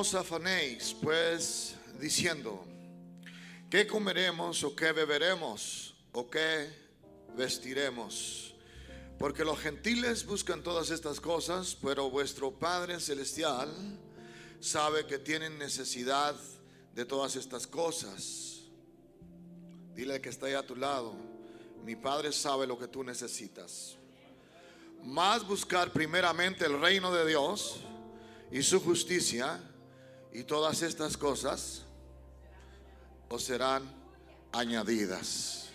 os afanéis, pues, diciendo, ¿qué comeremos o qué beberemos o qué vestiremos? Porque los gentiles buscan todas estas cosas, pero vuestro Padre Celestial sabe que tienen necesidad de todas estas cosas. Dile que está ahí a tu lado, mi Padre sabe lo que tú necesitas. Más buscar primeramente el reino de Dios y su justicia y todas estas cosas os serán añadidas.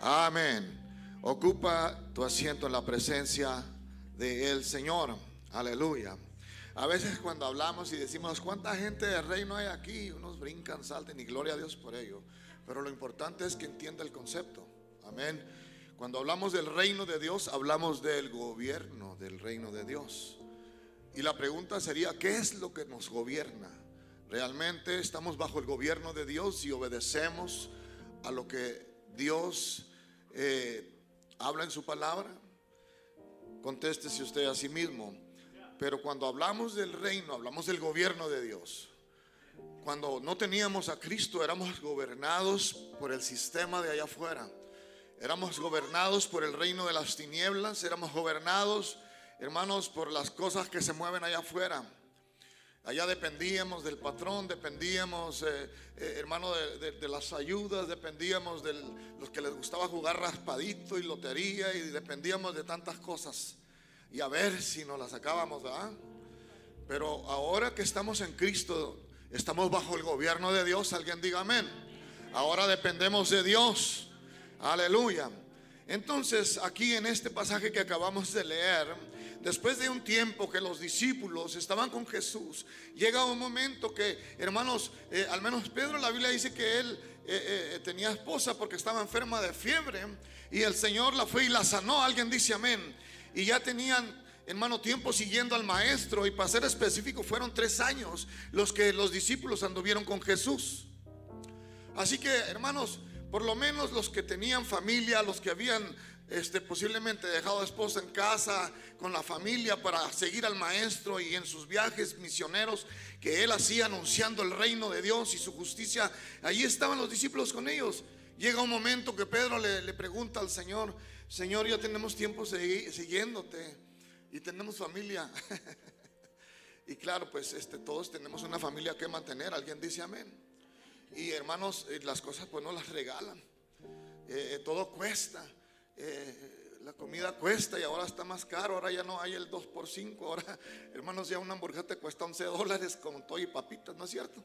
Amén. Ocupa tu asiento en la presencia del Señor. Aleluya. A veces cuando hablamos y decimos, ¿cuánta gente de reino hay aquí? Unos brincan, salten y gloria a Dios por ello. Pero lo importante es que entienda el concepto. Amén. Cuando hablamos del reino de Dios, hablamos del gobierno del reino de Dios. Y la pregunta sería, ¿qué es lo que nos gobierna? ¿Realmente estamos bajo el gobierno de Dios y obedecemos a lo que Dios eh, habla en su palabra? Contéstese usted a sí mismo. Pero cuando hablamos del reino, hablamos del gobierno de Dios. Cuando no teníamos a Cristo, éramos gobernados por el sistema de allá afuera. Éramos gobernados por el reino de las tinieblas, éramos gobernados hermanos, por las cosas que se mueven allá afuera. Allá dependíamos del patrón, dependíamos, eh, eh, hermano, de, las ayudas, dependíamos de los que les gustaba jugar raspadito y lotería y dependíamos de tantas cosas. Y a ver si nos las sacábamos, ¿verdad? Pero ahora que estamos en Cristo, estamos bajo el gobierno de Dios, alguien diga amén. Ahora dependemos de Dios. Aleluya. Entonces, aquí en este pasaje que acabamos de leer, después de un tiempo que los discípulos estaban con Jesús, llega un momento que, hermanos, eh, al menos Pedro, la Biblia dice que él eh, eh, tenía esposa porque estaba enferma de fiebre y el Señor la fue y la sanó. Alguien dice amén. Y ya tenían hermano, tiempo siguiendo al maestro y para ser específico fueron tres años los que los discípulos anduvieron con Jesús. Así que, hermanos, por lo menos los que tenían familia, los que habían este, posiblemente dejado a esposa en casa con la familia para seguir al maestro y en sus viajes misioneros que él hacía anunciando el reino de Dios y su justicia. Allí estaban los discípulos con ellos. Llega un momento que Pedro le, pregunta al Señor, Señor, ya tenemos tiempo siguiéndote y tenemos familia. y claro, pues este, todos tenemos una familia que mantener. Alguien dice amén. Y hermanos, eh, las cosas pues no las regalan. Eh, todo cuesta. Eh, la comida cuesta y ahora está más caro, ahora ya no hay el 2 por 5, ahora hermanos ya una hamburguesa cuesta 11 dólares con todo y papitas, ¿no es cierto?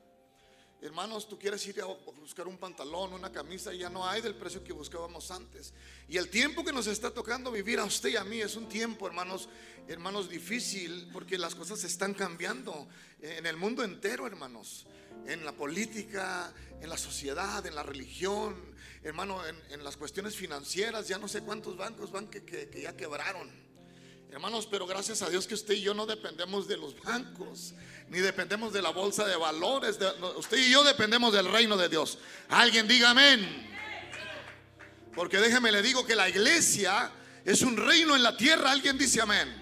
Hermanos, tú quieres ir a buscar un pantalón, una camisa, y ya no hay del precio que buscábamos antes. Y el tiempo que nos está tocando vivir a usted y a mí es un tiempo, hermanos, hermanos, difícil, porque las cosas están cambiando en el mundo entero, hermanos en la política, en la sociedad, en la religión, hermano, en, las cuestiones financieras. Ya no sé cuántos bancos van que, ya quebraron. Hermanos, pero gracias a Dios que usted y yo no dependemos de los bancos, ni dependemos de la bolsa de valores. usted y yo dependemos del reino de Dios. Alguien diga amén. Porque déjeme le digo que la iglesia es un reino en la tierra. Alguien dice amén.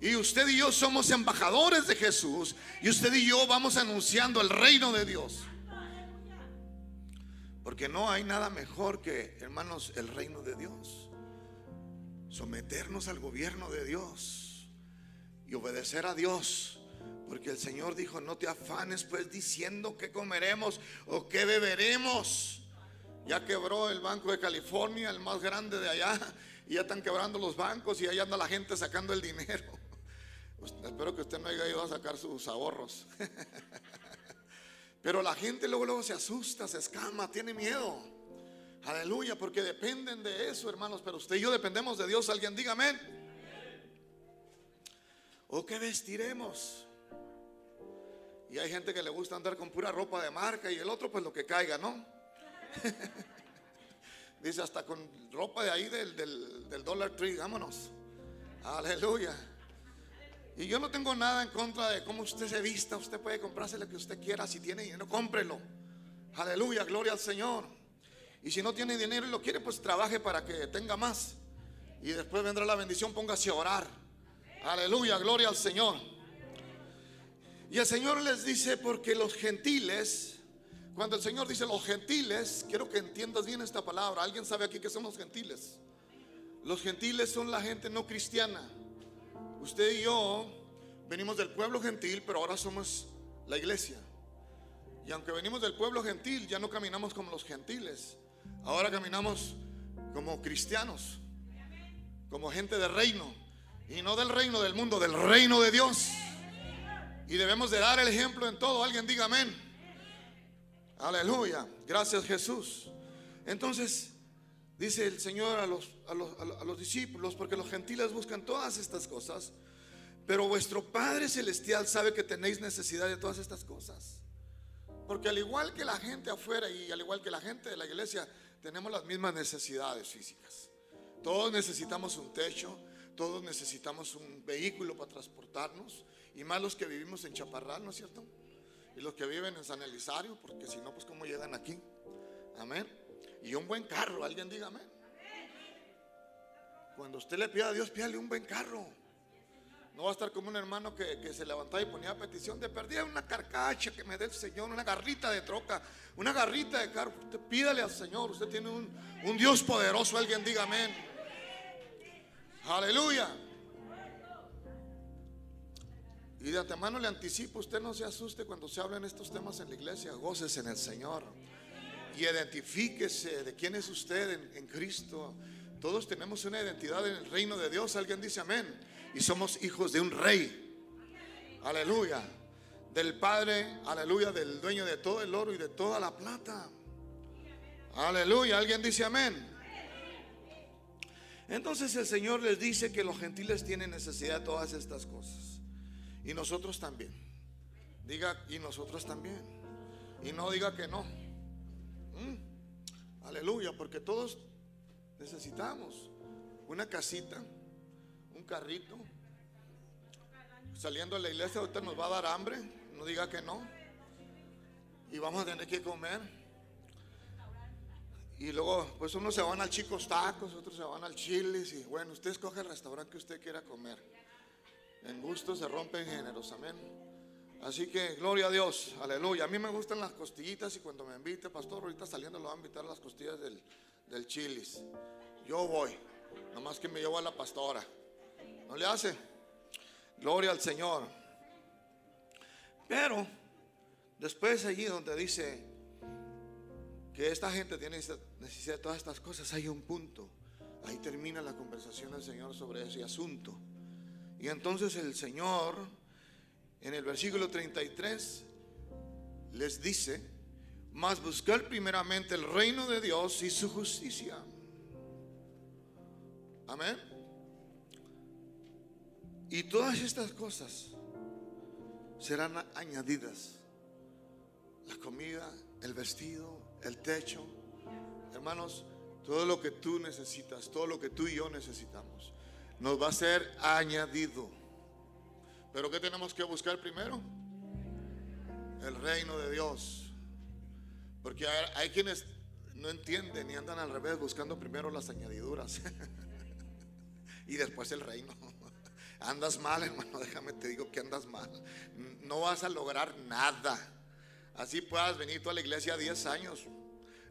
Y usted y yo somos embajadores de Jesús. Y usted y yo vamos anunciando el reino de Dios. Porque no hay nada mejor que, hermanos, el reino de Dios. Someternos al gobierno de Dios y obedecer a Dios. Porque el Señor dijo, no te afanes pues diciendo qué comeremos o qué beberemos. Ya quebró el Banco de California, el más grande de allá. Y ya están quebrando los bancos y ahí anda la gente sacando el dinero. Pues, espero que usted no haya ido a sacar sus ahorros. Pero la gente luego, luego se asusta, se escama, tiene miedo. Aleluya, porque dependen de eso, hermanos. Pero usted y yo dependemos de Dios. Alguien diga amén. ¿O qué vestiremos? Y hay gente que le gusta andar con pura ropa de marca y el otro pues lo que caiga, ¿no? Dice hasta con ropa de ahí del, del, del Dollar Tree, vámonos. Aleluya. Y yo no tengo nada en contra de cómo usted se vista. Usted puede comprarse lo que usted quiera. Si tiene dinero, cómprelo. Aleluya, gloria al Señor. Y si no tiene dinero y lo quiere, pues trabaje para que tenga más. Y después vendrá la bendición, póngase a orar. Aleluya, gloria al Señor. Y el Señor les dice, porque los gentiles, cuando el Señor dice los gentiles, quiero que entiendas bien esta palabra. ¿Alguien sabe aquí qué son los gentiles? Los gentiles son la gente no cristiana. Usted y yo venimos del pueblo gentil, pero ahora somos la iglesia. Y aunque venimos del pueblo gentil, ya no caminamos como los gentiles. Ahora caminamos como cristianos, como gente de reino. Y no del reino del mundo, del reino de Dios. Y debemos de dar el ejemplo en todo. Alguien diga amén. Aleluya. Gracias Jesús. Entonces, dice el Señor a los, a los, a los discípulos, porque los gentiles buscan todas estas cosas, pero vuestro Padre Celestial sabe que tenéis necesidad de todas estas cosas. Porque al igual que la gente afuera y al igual que la gente de la iglesia, tenemos las mismas necesidades físicas. Todos necesitamos un techo, todos necesitamos un vehículo para transportarnos, y más los que vivimos en Chaparral, ¿no es cierto? Y los que viven en San Elisario, porque si no, pues cómo llegan aquí. Amén. Y un buen carro, alguien diga amén. Cuando usted le pida a Dios, pídale un buen carro. No va a estar como un hermano que, se levantaba y ponía petición de perdida una carcacha que me dé el Señor, una garrita de troca, una garrita de carro. Usted pídale al Señor, usted tiene un, un Dios poderoso, alguien diga amén. Aleluya. Y de antemano le anticipo, usted no se asuste cuando se hablen estos temas en la iglesia, goces en el Señor. Y identifíquese de quién es usted en, Cristo. Todos tenemos una identidad en el reino de Dios. Alguien dice amén y somos hijos de un rey. Aleluya. Del Padre, aleluya, del dueño de todo el oro y de toda la plata. Aleluya. ¿Alguien dice amén? Entonces el Señor les dice que los gentiles tienen necesidad de todas estas cosas. Y nosotros también. Diga, y nosotros también. Y no diga que no. Mm. Aleluya, porque todos necesitamos una casita, carrito. Saliendo a la iglesia, ahorita nos va a dar hambre. No diga que no. Y vamos a tener que comer. Y luego, pues unos se van al Chicos Tacos, otros se van al Chiles. Y bueno, usted escoge el restaurante que usted quiera comer. En gusto se rompen géneros, amén. Así que gloria a Dios, aleluya. A mí me gustan las costillitas y cuando me invite, pastor, ahorita saliendo lo va a invitar a las costillas del, del Chilis. Yo voy, nomás que me llevo a la pastora. ¿No le hace? Gloria al Señor. Pero después allí donde dice que esta gente tiene necesidad de todas estas cosas, hay un punto. Ahí termina la conversación del Señor sobre ese asunto. Y entonces el Señor, en el versículo 33, les dice, mas buscar primeramente el reino de Dios y su justicia. Amén. Y todas estas cosas serán añadidas. La comida, el vestido, el techo. Hermanos, todo lo que tú necesitas, todo lo que tú y yo necesitamos, nos va a ser añadido. Pero ¿qué tenemos que buscar primero? El reino de Dios. Porque hay, quienes no entienden y andan al revés buscando primero las añadiduras y después el reino. Andas mal, hermano, déjame te digo que andas mal. No vas a lograr nada. Así puedas venir tú a la iglesia 10 años.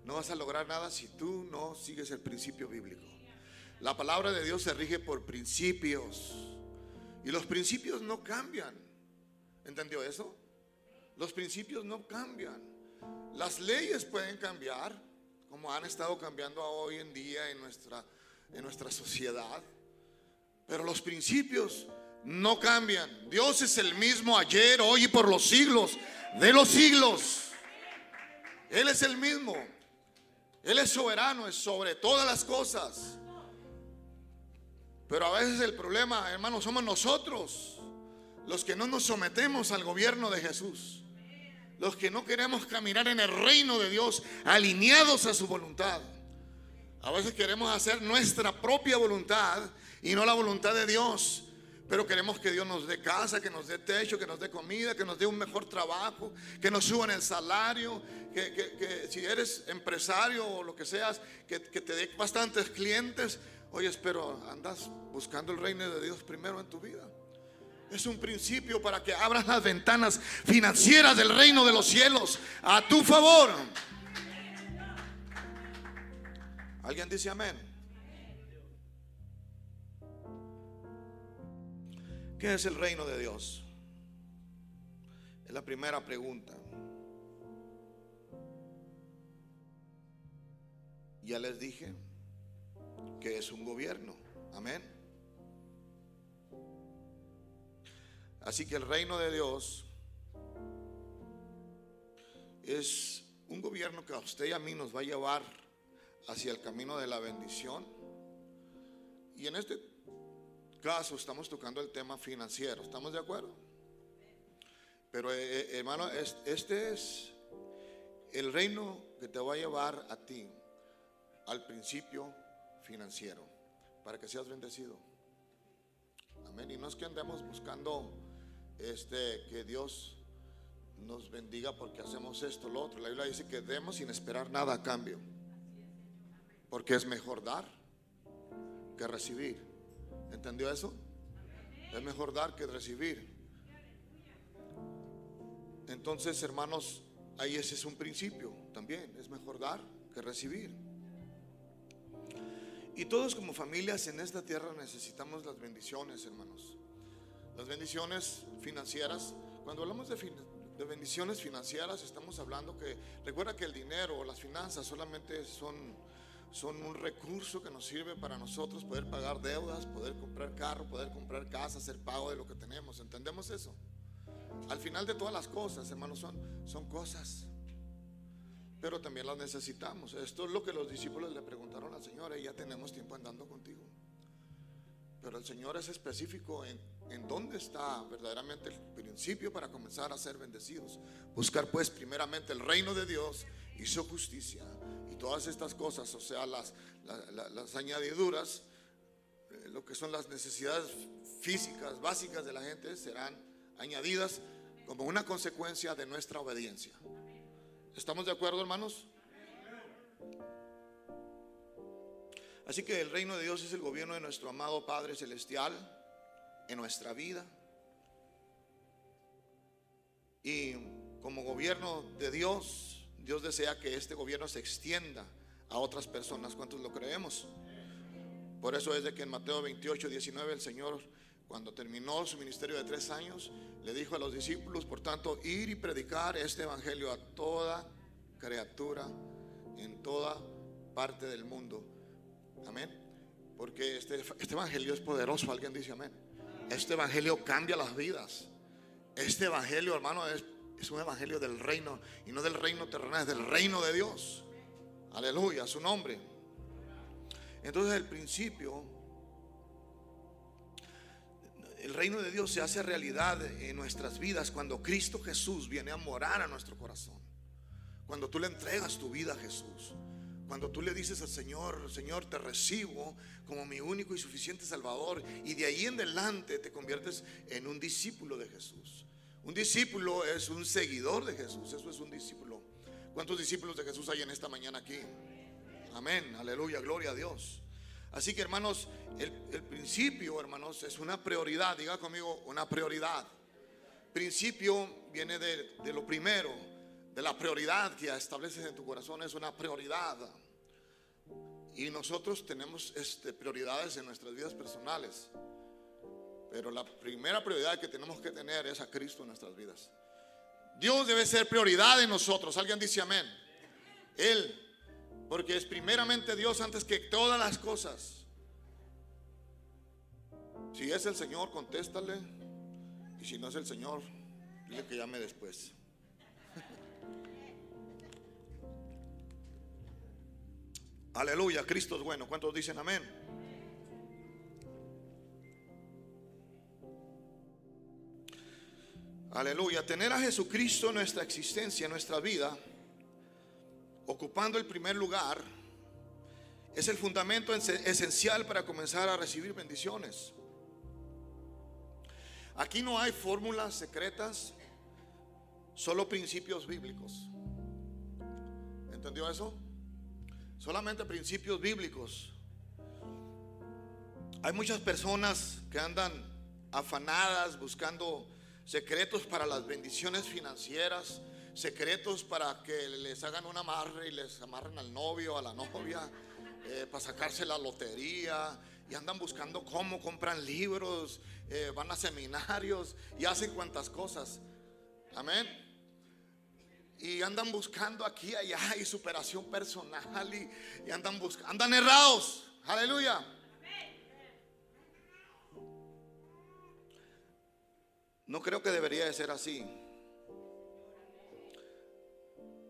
No vas a lograr nada si tú no sigues el principio bíblico. La palabra de Dios se rige por principios. Y los principios no cambian. ¿Entendió eso? Los principios no cambian. Las leyes pueden cambiar, como han estado cambiando hoy en día en nuestra, en nuestra sociedad. Pero los principios no cambian. Dios es el mismo ayer, hoy y por los siglos de los siglos. Él es el mismo. Él es soberano, es sobre todas las cosas. Pero a veces el problema, hermanos, somos nosotros los que no nos sometemos al gobierno de Jesús. Los que no queremos caminar en el reino de Dios alineados a su voluntad. A veces queremos hacer nuestra propia voluntad y no la voluntad de Dios. Pero queremos que Dios nos dé casa, que nos dé techo, que nos dé comida, que nos dé un mejor trabajo, que nos suban el salario, que, si eres empresario o lo que seas, que, te dé bastantes clientes. Oye, pero andas buscando el reino de Dios primero en tu vida. Es un principio para que abras las ventanas financieras del reino de los cielos a tu favor. ¿Alguien dice amén? ¿Qué es el reino de Dios? Es la primera pregunta. Ya les dije que es un gobierno. Amén. Así que el reino de Dios es un gobierno que a usted y a mí nos va a llevar hacia el camino de la bendición. Y en este caso estamos tocando el tema financiero. ¿Estamos de acuerdo? Pero eh, eh, hermano, este es el reino que te va a llevar a ti al principio financiero para que seas bendecido. Amén. Y no es que andemos buscando este que Dios nos bendiga porque hacemos esto, lo otro. La Biblia dice que demos sin esperar nada a cambio. Porque es mejor dar que recibir. ¿Entendió eso? Es mejor dar que recibir. Entonces, hermanos, ahí ese es un principio también. Es mejor dar que recibir. Y todos como familias en esta tierra necesitamos las bendiciones, hermanos. Las bendiciones financieras. Cuando hablamos de, bendiciones financieras, estamos hablando que, recuerda que el dinero o las finanzas solamente son, son un recurso que nos sirve para nosotros poder pagar deudas, poder comprar carro, poder comprar casa, hacer pago de lo que tenemos. ¿Entendemos eso? Al final de todas las cosas, hermanos, son, son cosas pero también las necesitamos. Esto es lo que los discípulos le preguntaron al Señor, y ya tenemos tiempo andando contigo. Pero el Señor es específico en, en dónde está verdaderamente el principio para comenzar a ser bendecidos. Buscar pues primeramente el reino de Dios y su justicia. Y todas estas cosas, o sea, las, las, añadiduras, eh, lo que son las necesidades físicas básicas de la gente, serán añadidas como una consecuencia de nuestra obediencia. ¿Estamos de acuerdo, hermanos? Así que el reino de Dios es el gobierno de nuestro amado Padre Celestial en nuestra vida. Y como gobierno de Dios, Dios desea que este gobierno se extienda a otras personas. ¿Cuántos lo creemos? Por eso es de que en Mateo 28, 19 el Señor cuando terminó su ministerio de tres años, le dijo a los discípulos, por tanto, ir y predicar este evangelio a toda criatura en toda parte del mundo. Amén. Porque este, este evangelio es poderoso. Alguien dice amén. Este evangelio cambia las vidas. Este evangelio, hermano, es, es un evangelio del reino y no del reino terrenal, es del reino de Dios. Aleluya, su nombre. Entonces, el principio el reino de Dios se hace realidad en nuestras vidas cuando Cristo Jesús viene a morar a nuestro corazón. Cuando tú le entregas tu vida a Jesús. Cuando tú le dices al Señor, Señor, te recibo como mi único y suficiente Salvador. Y de ahí en adelante te conviertes en un discípulo de Jesús. Un discípulo es un seguidor de Jesús. Eso es un discípulo. ¿Cuántos discípulos de Jesús hay en esta mañana aquí? Amén. Aleluya. Gloria a Dios. Así que hermanos, el, principio, hermanos, es una prioridad. Diga conmigo, una prioridad. Principio viene de, lo primero, de la prioridad que estableces en tu corazón, es una prioridad. Y nosotros tenemos este, prioridades en nuestras vidas personales. Pero la primera prioridad que tenemos que tener es a Cristo en nuestras vidas. Dios debe ser prioridad en nosotros. Alguien dice amén. Él porque es primeramente Dios antes que todas las cosas. Si es el Señor, contéstale. Y si no es el Señor, dile que llame después. Aleluya, Cristo es bueno. ¿Cuántos dicen amén? Aleluya, tener a Jesucristo en nuestra existencia, en nuestra vida ocupando el primer lugar, es el fundamento esencial para comenzar a recibir bendiciones. Aquí no hay fórmulas secretas, solo principios bíblicos. ¿Entendió eso? Solamente principios bíblicos. Hay muchas personas que andan afanadas buscando secretos para las bendiciones financieras, secretos para que les hagan un amarre y les amarren al novio, a la novia, eh, para sacarse la lotería y andan buscando cómo compran libros, eh, van a seminarios y hacen cuantas cosas. Amén. Y andan buscando aquí allá y superación personal y, y andan buscando, andan errados. Aleluya. No creo que debería de ser así.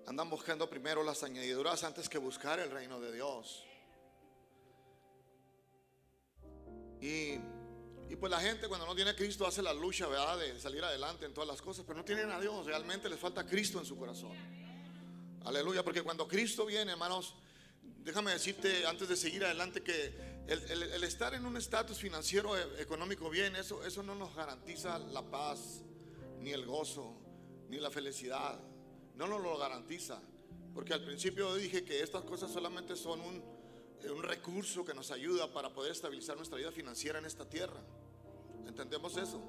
Andan buscando primero las añadiduras antes que buscar el reino de Dios. Y, y pues la gente cuando no tiene a Cristo hace la lucha. De salir adelante en todas las cosas, pero no tienen a Dios, realmente les falta Cristo en su corazón. Aleluya, porque cuando Cristo viene, hermanos, déjame decirte antes de seguir adelante que el, estar en un estatus financiero, e, económico bien, eso, eso no nos garantiza la paz, ni el gozo, ni la felicidad. No nos lo garantiza. Porque al principio dije que estas cosas solamente son un, eh, un recurso que nos ayuda para poder estabilizar nuestra vida financiera en esta tierra. ¿Entendemos eso?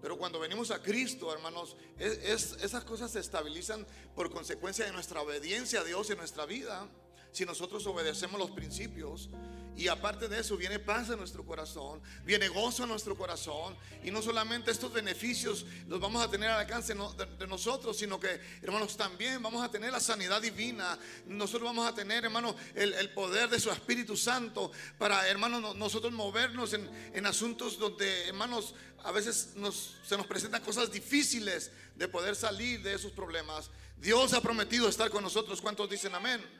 Pero cuando venimos a Cristo, hermanos, es, esas cosas se estabilizan por consecuencia de nuestra obediencia a Dios en nuestra vida. Si nosotros obedecemos los principios y aparte de eso viene paz en nuestro corazón, viene gozo en nuestro corazón. Y no solamente estos beneficios los vamos a tener al alcance de nosotros, sino que, hermanos, también vamos a tener la sanidad divina. Nosotros vamos a tener, hermanos, el, poder de su Espíritu Santo para, hermanos, nosotros movernos en, asuntos donde, hermanos, a veces se nos presentan cosas difíciles de poder salir de esos problemas. Dios ha prometido estar con nosotros. ¿Cuántos dicen amén?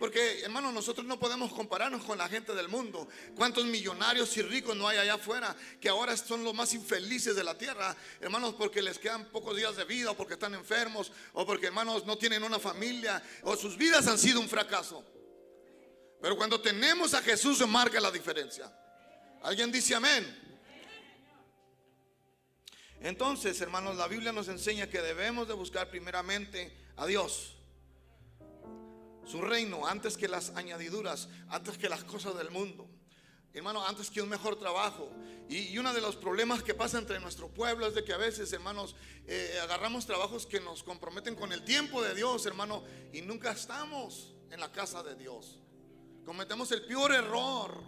Porque, hermanos, nosotros no podemos compararnos con la gente del mundo. ¿Cuántos millonarios y ricos no hay allá afuera que ahora son los más infelices de la tierra? Hermanos, porque les quedan pocos días de vida, o porque están enfermos, o porque, hermanos, no tienen una familia, o sus vidas han sido un fracaso. Pero cuando tenemos a Jesús se marca la diferencia. ¿Alguien dice amén? Entonces, hermanos, la Biblia nos enseña que debemos de buscar primeramente a Dios su reino antes que las añadiduras, antes que las cosas del mundo. Hermano, antes que un mejor trabajo. Y, uno de los problemas que pasa entre nuestro pueblo es de que a veces, hermanos, eh, agarramos trabajos que nos comprometen con el tiempo de Dios, hermano, y nunca estamos en la casa de Dios. Cometemos el peor error.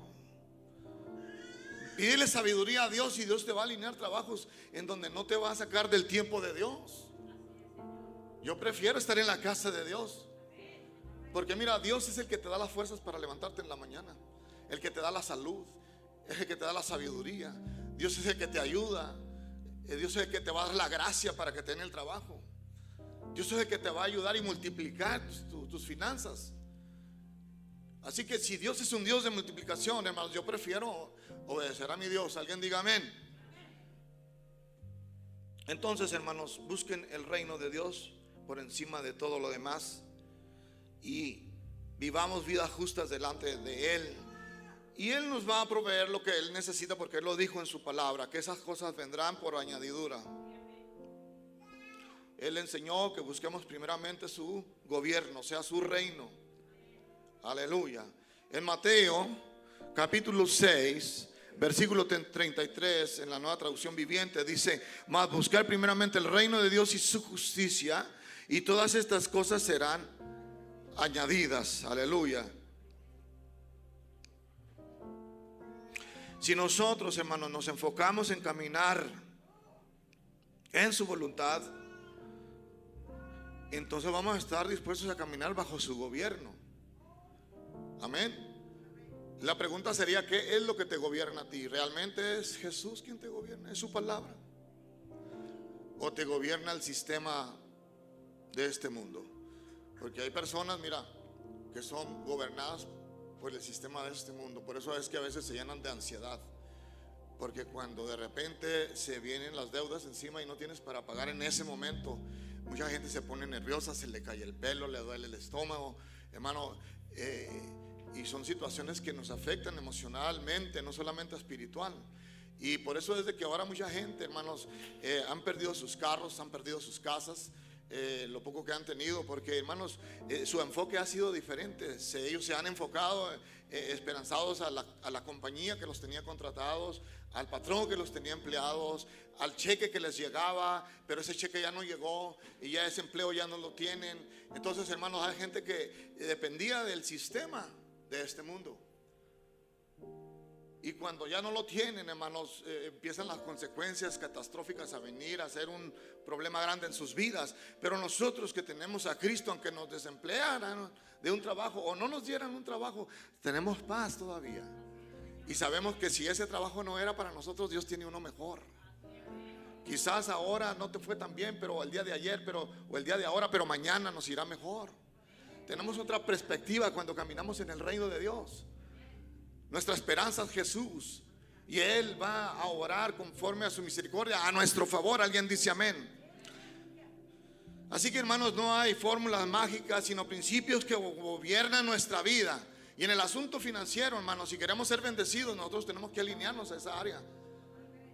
Pídele sabiduría a Dios y Dios te va a alinear trabajos en donde no te va a sacar del tiempo de Dios. Yo prefiero estar en la casa de Dios. Porque mira, Dios es el que te da las fuerzas para levantarte en la mañana. El que te da la salud. Es el que te da la sabiduría. Dios es el que te ayuda. Eh, Dios es el que te va a dar la gracia para que tenga el trabajo. Dios es el que te va a ayudar y multiplicar tus, finanzas. Así que si Dios es un Dios de multiplicación, hermanos, yo prefiero obedecer a mi Dios. Alguien diga amén. Entonces, hermanos, busquen el reino de Dios por encima de todo lo demás y vivamos vidas justas delante de Él. Y Él nos va a proveer lo que Él necesita porque Él lo dijo en su palabra, que esas cosas vendrán por añadidura. Él enseñó que busquemos primeramente su gobierno, o sea, su reino. Aleluya. En Mateo capítulo 6, versículo 33, en la nueva traducción viviente, dice, mas buscar primeramente el reino de Dios y su justicia, y todas estas cosas serán añadidas. Aleluya. Si nosotros, hermanos, nos enfocamos en caminar en su voluntad, entonces vamos a estar dispuestos a caminar bajo su gobierno. Amén. La pregunta sería, ¿qué es lo que te gobierna a ti? ¿Realmente es Jesús quien te gobierna? ¿Es su palabra? ¿O te gobierna el sistema de este mundo? Porque hay personas, mira, que son gobernadas por el sistema de este mundo. Por eso es que a veces se llenan de ansiedad. Porque cuando de repente se vienen las deudas encima y no tienes para pagar en ese momento, mucha gente se pone nerviosa, se le cae el pelo, le duele el estómago. Hermano, eh, y son situaciones que nos afectan emocionalmente, no solamente espiritual. Y por eso desde que ahora mucha gente, hermanos, eh, han perdido sus carros, han perdido sus casas, eh, lo poco que han tenido, porque hermanos, eh, su enfoque ha sido diferente. ellos se han enfocado eh, esperanzados a la, a la compañía que los tenía contratados, al patrón que los tenía empleados, al cheque que les llegaba, pero ese cheque ya no llegó y ya ese empleo ya no lo tienen. Entonces, hermanos, hay gente que dependía del sistema de este mundo. Y cuando ya no lo tienen, hermanos, eh, empiezan las consecuencias catastróficas a venir, a ser un problema grande en sus vidas. Pero nosotros que tenemos a Cristo, aunque nos desemplearan de un trabajo o no nos dieran un trabajo, tenemos paz todavía. Y sabemos que si ese trabajo no era para nosotros, Dios tiene uno mejor. Quizás ahora no te fue tan bien, pero el día de ayer, pero o el día de ahora, pero mañana nos irá mejor. Tenemos otra perspectiva cuando caminamos en el reino de Dios. Nuestra esperanza es Jesús. Y Él va a orar conforme a su misericordia, a nuestro favor. Alguien dice amén. Así que hermanos, no hay fórmulas mágicas, sino principios que gobiernan nuestra vida. Y en el asunto financiero, hermanos, si queremos ser bendecidos, nosotros tenemos que alinearnos a esa área.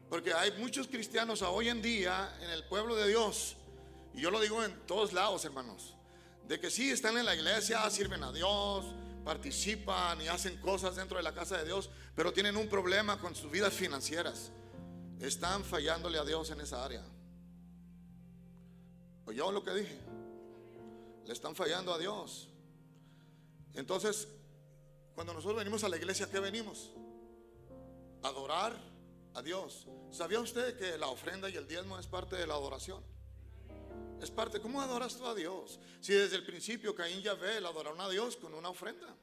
Porque hay muchos cristianos hoy en día en el pueblo de Dios, y yo lo digo en todos lados, hermanos, de que sí están en la iglesia, sirven a Dios, participan y hacen cosas dentro de la casa de Dios, pero tienen un problema con sus vidas financieras. Están fallándole a Dios en esa área. ¿Oyó lo que dije? Le están fallando a Dios. Entonces, cuando nosotros venimos a la iglesia, ¿qué venimos? Adorar a Dios. ¿Sabía usted que la ofrenda y el diezmo es parte de la adoración? Es parte, ¿cómo adoras tú a Dios? Si desde el principio Caín ya ve el adoraron a Dios con una ofrenda.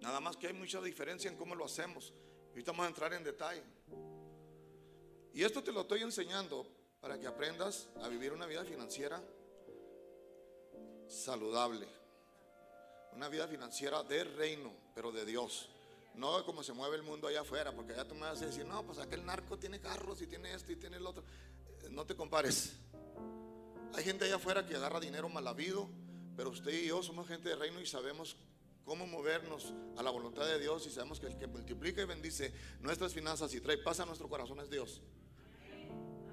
Nada más que hay mucha diferencia en cómo lo hacemos. Ahorita vamos a entrar en detalle. Y esto te lo estoy enseñando para que aprendas a vivir una vida financiera saludable. Una vida financiera de reino, pero de Dios. No como se mueve el mundo allá afuera, porque allá tú me vas a decir, no, pues aquel narco tiene carros y tiene esto y tiene el otro no te compares. Hay gente allá afuera que agarra dinero mal habido, pero usted y yo somos gente de reino y sabemos cómo movernos a la voluntad de Dios y sabemos que el que multiplica y bendice nuestras finanzas y trae paz a nuestro corazón es Dios.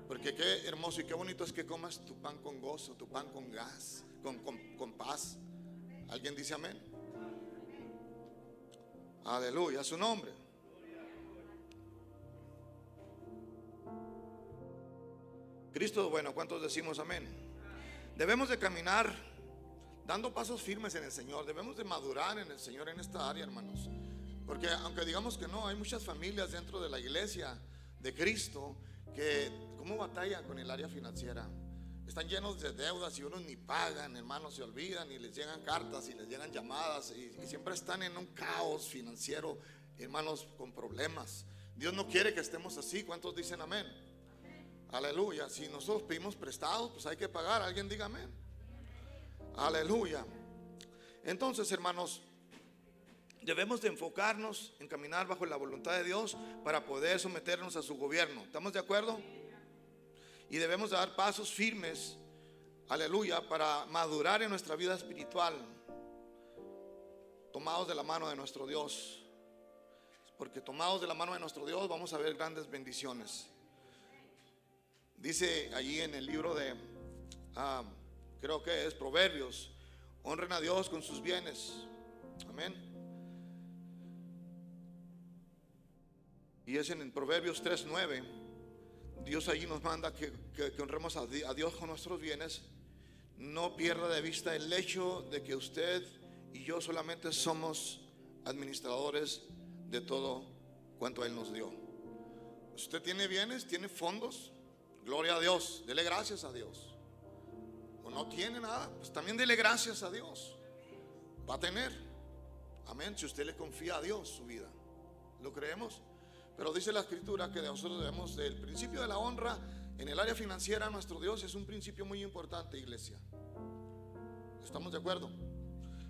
Porque qué hermoso y qué bonito es que comas tu pan con gozo, tu pan con gas, con, con paz. ¿Alguien dice amén? Aleluya, su nombre. Cristo, bueno, ¿cuántos decimos amén? Debemos de caminar dando pasos firmes en el Señor, debemos de madurar en el Señor en esta área, hermanos. Porque aunque digamos que no, hay muchas familias dentro de la iglesia de Cristo que, ¿cómo batallan con el área financiera? Están llenos de deudas y unos ni pagan, hermanos, se olvidan y les llegan cartas y les llegan llamadas y, y siempre están en un caos financiero, hermanos, con problemas. Dios no quiere que estemos así. ¿Cuántos dicen amén? Aleluya. Si nosotros pedimos prestados, pues hay que pagar. Alguien diga amén. Aleluya. Entonces, hermanos, debemos de enfocarnos en caminar bajo la voluntad de Dios para poder someternos a su gobierno. ¿Estamos de acuerdo? Y debemos de dar pasos firmes, aleluya, para madurar en nuestra vida espiritual, tomados de la mano de nuestro Dios. Porque tomados de la mano de nuestro Dios vamos a ver grandes bendiciones. Dice allí en el libro de, ah, creo que es Proverbios, honren a Dios con sus bienes. Amén. Y es en Proverbios 3.9. Dios allí nos manda que, que, honremos a Dios con nuestros bienes. No pierda de vista el hecho de que usted y yo solamente somos administradores de todo cuanto Él nos dio. Usted tiene bienes, tiene fondos, Gloria a Dios, dele gracias a Dios. O no tiene nada, pues también dele gracias a Dios. Va a tener. Amén, si usted le confía a Dios su vida. ¿Lo creemos? Pero dice la escritura que nosotros debemos del principio de la honra en el área financiera nuestro Dios es un principio muy importante, iglesia. ¿Estamos de acuerdo?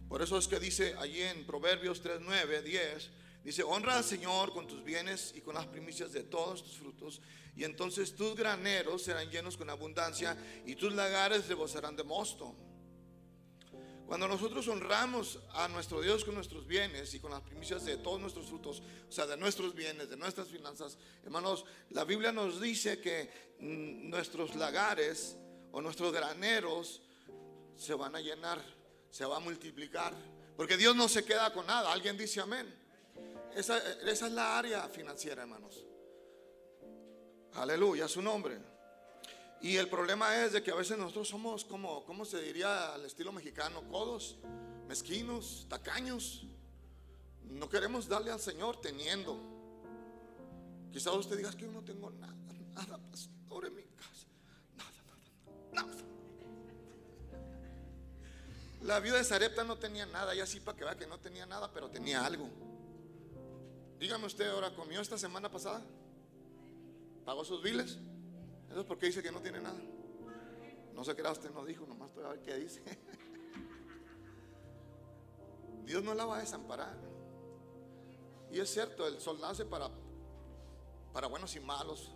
Por eso es que dice allí en Proverbios 3, 9, 10, dice, honra al Señor con tus bienes y con las primicias de todos tus frutos y entonces tus graneros serán llenos con abundancia y tus lagares rebosarán de mosto. Cuando nosotros honramos a nuestro Dios con nuestros bienes y con las primicias de todos nuestros frutos, o sea, de nuestros bienes, de nuestras finanzas, hermanos, la Biblia nos dice que mm, nuestros lagares o nuestros graneros se van a llenar, se va a multiplicar, porque Dios no se queda con nada. Alguien dice amén. Esa, esa es la área financiera, hermanos. Aleluya, su nombre. Y el problema es de que a veces nosotros somos como, ¿cómo se diría al estilo mexicano? Codos, mezquinos, tacaños. No queremos darle al Señor teniendo. Quizás usted diga que yo no tengo nada, nada, pastor, en mi casa. Nada, nada, nada. La viuda de Sarepta no tenía nada, y así para que vea que no tenía nada, pero tenía algo. Dígame usted ahora, ¿comió esta semana pasada? ¿Pagó sus biles? Eso es porque dice que no tiene nada. No se crea usted, no dijo, nomás estoy a ver qué dice. Dios no la va a desamparar. Y es cierto, el sol nace para, para buenos y malos,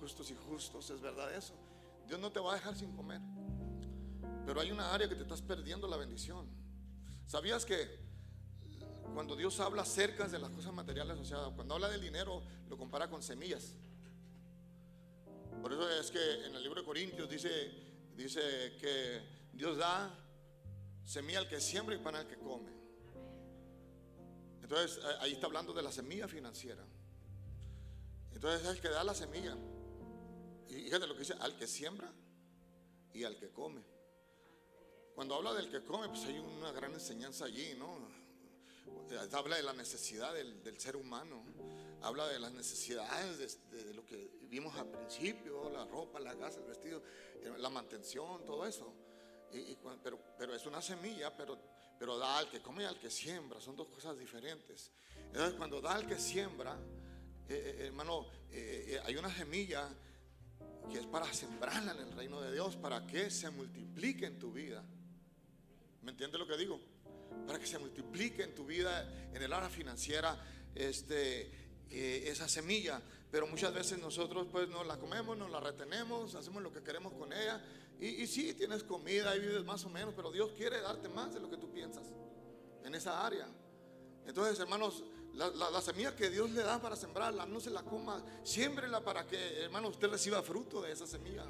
justos y justos, es verdad eso. Dios no te va a dejar sin comer. Pero hay una área que te estás perdiendo la bendición. ¿Sabías que cuando Dios habla acerca de las cosas materiales, o sea, cuando habla del dinero, lo compara con semillas? Por eso es que en el libro de Corintios dice, dice que Dios da semilla al que siembra y pan al que come. Entonces ahí está hablando de la semilla financiera. Entonces es el que da la semilla. Y fíjate lo que dice, al que siembra y al que come. Cuando habla del que come, pues hay una gran enseñanza allí, ¿no? Habla de la necesidad del ser humano habla de las necesidades de, lo que vimos al principio, la ropa, la casa, el vestido, eh, la mantención, todo eso. pero, pero es una semilla, pero, pero da al que come y al que siembra, son dos cosas diferentes. Entonces cuando da al que siembra, eh, eh, hermano, hay una semilla que es para sembrarla en el reino de Dios, para que se multiplique en tu vida. ¿Me entiendes lo que digo? Para que se multiplique en tu vida, en el área financiera, este, esa semilla, pero muchas veces nosotros pues no la comemos, no la retenemos, hacemos lo que queremos con ella. Y, y sí, tienes comida y vives más o menos, pero Dios quiere darte más de lo que tú piensas en esa área. Entonces, hermanos, la, semilla que Dios le da para sembrarla, no se la coma, siémbrela para que, hermano, usted reciba fruto de esa semilla.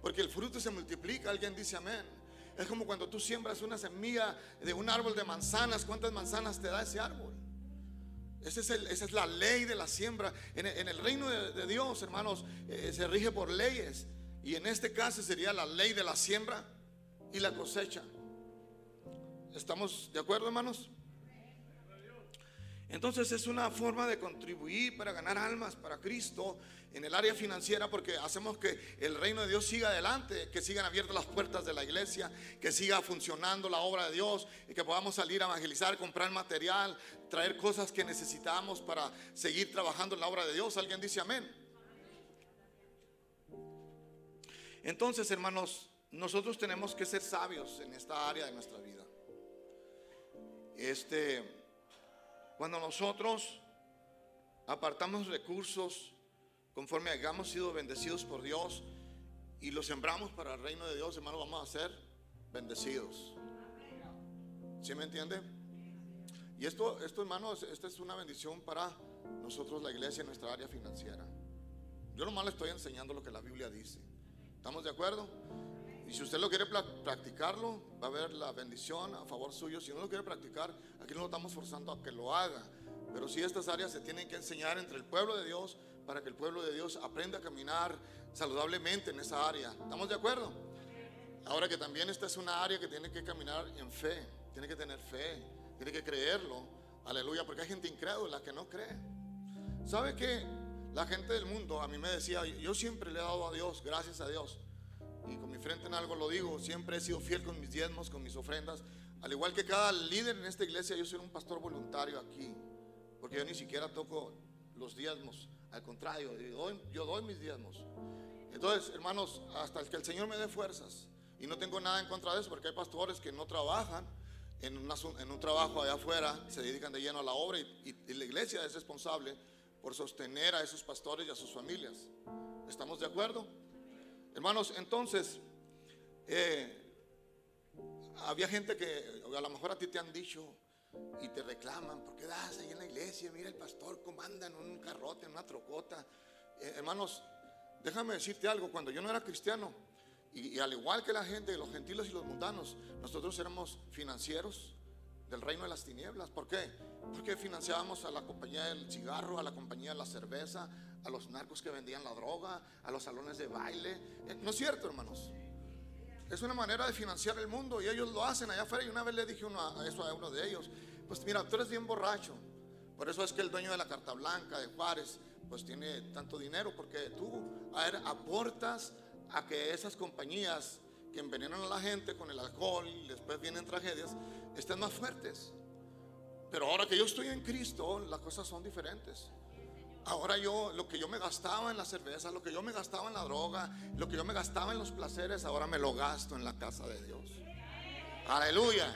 Porque el fruto se multiplica, alguien dice amén. Es como cuando tú siembras una semilla de un árbol de manzanas, ¿cuántas manzanas te da ese árbol? Es esa es la ley de la siembra. En, el reino de, Dios, hermanos, eh, se rige por leyes. Y en este caso sería la ley de la siembra y la cosecha. ¿Estamos de acuerdo, hermanos? Entonces es una forma de contribuir para ganar almas para Cristo en el área financiera porque hacemos que el reino de Dios siga adelante, que sigan abiertas las puertas de la iglesia, que siga funcionando la obra de Dios y que podamos salir a evangelizar, comprar material, traer cosas que necesitamos para seguir trabajando en la obra de Dios. ¿Alguien dice amén? Entonces, hermanos, nosotros tenemos que ser sabios en esta área de nuestra vida. Este cuando nosotros apartamos recursos conforme hayamos sido bendecidos por Dios y los sembramos para el reino de Dios, hermano, vamos a ser bendecidos. ¿Sí me entiende? Y esto, esto, hermanos, esta es una bendición para nosotros, la iglesia, en nuestra área financiera. Yo nomás le estoy enseñando lo que la Biblia dice. ¿Estamos de acuerdo? Y si usted lo quiere practicarlo, va a haber la bendición a favor suyo. Si no lo quiere practicar, aquí no lo estamos forzando a que lo haga. Pero sí estas áreas se tienen que enseñar entre el pueblo de Dios para que el pueblo de Dios aprenda a caminar saludablemente en esa área. ¿Estamos de acuerdo? Ahora que también esta es una área que tiene que caminar en fe, tiene que tener fe, tiene que creerlo. Aleluya, porque hay gente incrédula que no cree. ¿Sabe qué? La gente del mundo a mí me decía, yo siempre le he dado a Dios, gracias a Dios y con mi frente en algo lo digo, siempre he sido fiel con mis diezmos, con mis ofrendas. Al igual que cada líder en esta iglesia, yo soy un pastor voluntario aquí, porque yo ni siquiera toco los diezmos, al contrario, yo doy, mis diezmos. Entonces, hermanos, hasta el que el Señor me dé fuerzas, y no tengo nada en contra de eso, porque hay pastores que no trabajan en, en un trabajo allá afuera, se dedican de lleno a la obra, y, y la iglesia es responsable por sostener a esos pastores y a sus familias. ¿Estamos de acuerdo? Hermanos, entonces, eh, había gente que a lo mejor a ti te han dicho y te reclaman, ¿por qué das ahí en la iglesia? Mira el pastor comanda en un carrote, una trocota. Eh, hermanos, déjame decirte algo, cuando yo no era cristiano, y, al igual que la gente, los gentiles y los mundanos, nosotros éramos financieros del reino de las tinieblas. ¿Por qué? Porque financiábamos a la compañía del cigarro, a la compañía de la cerveza, a los narcos que vendían la droga, a los salones de baile. Eh, ¿No es cierto, hermanos? Es una manera de financiar el mundo y ellos lo hacen allá afuera. Y una vez le dije a eso a uno de ellos, pues mira, tú eres bien borracho. Por eso es que el dueño de la carta blanca de Juárez, pues tiene tanto dinero, porque tú aportas a que esas compañías que envenenan a la gente con el alcohol y después vienen tragedias, estén más fuertes. Pero ahora que yo estoy en Cristo, las cosas son diferentes. Ahora yo, lo que yo me gastaba en la cerveza, lo que yo me gastaba en la droga, lo que yo me gastaba en los placeres, ahora me lo gasto en la casa de Dios. Aleluya.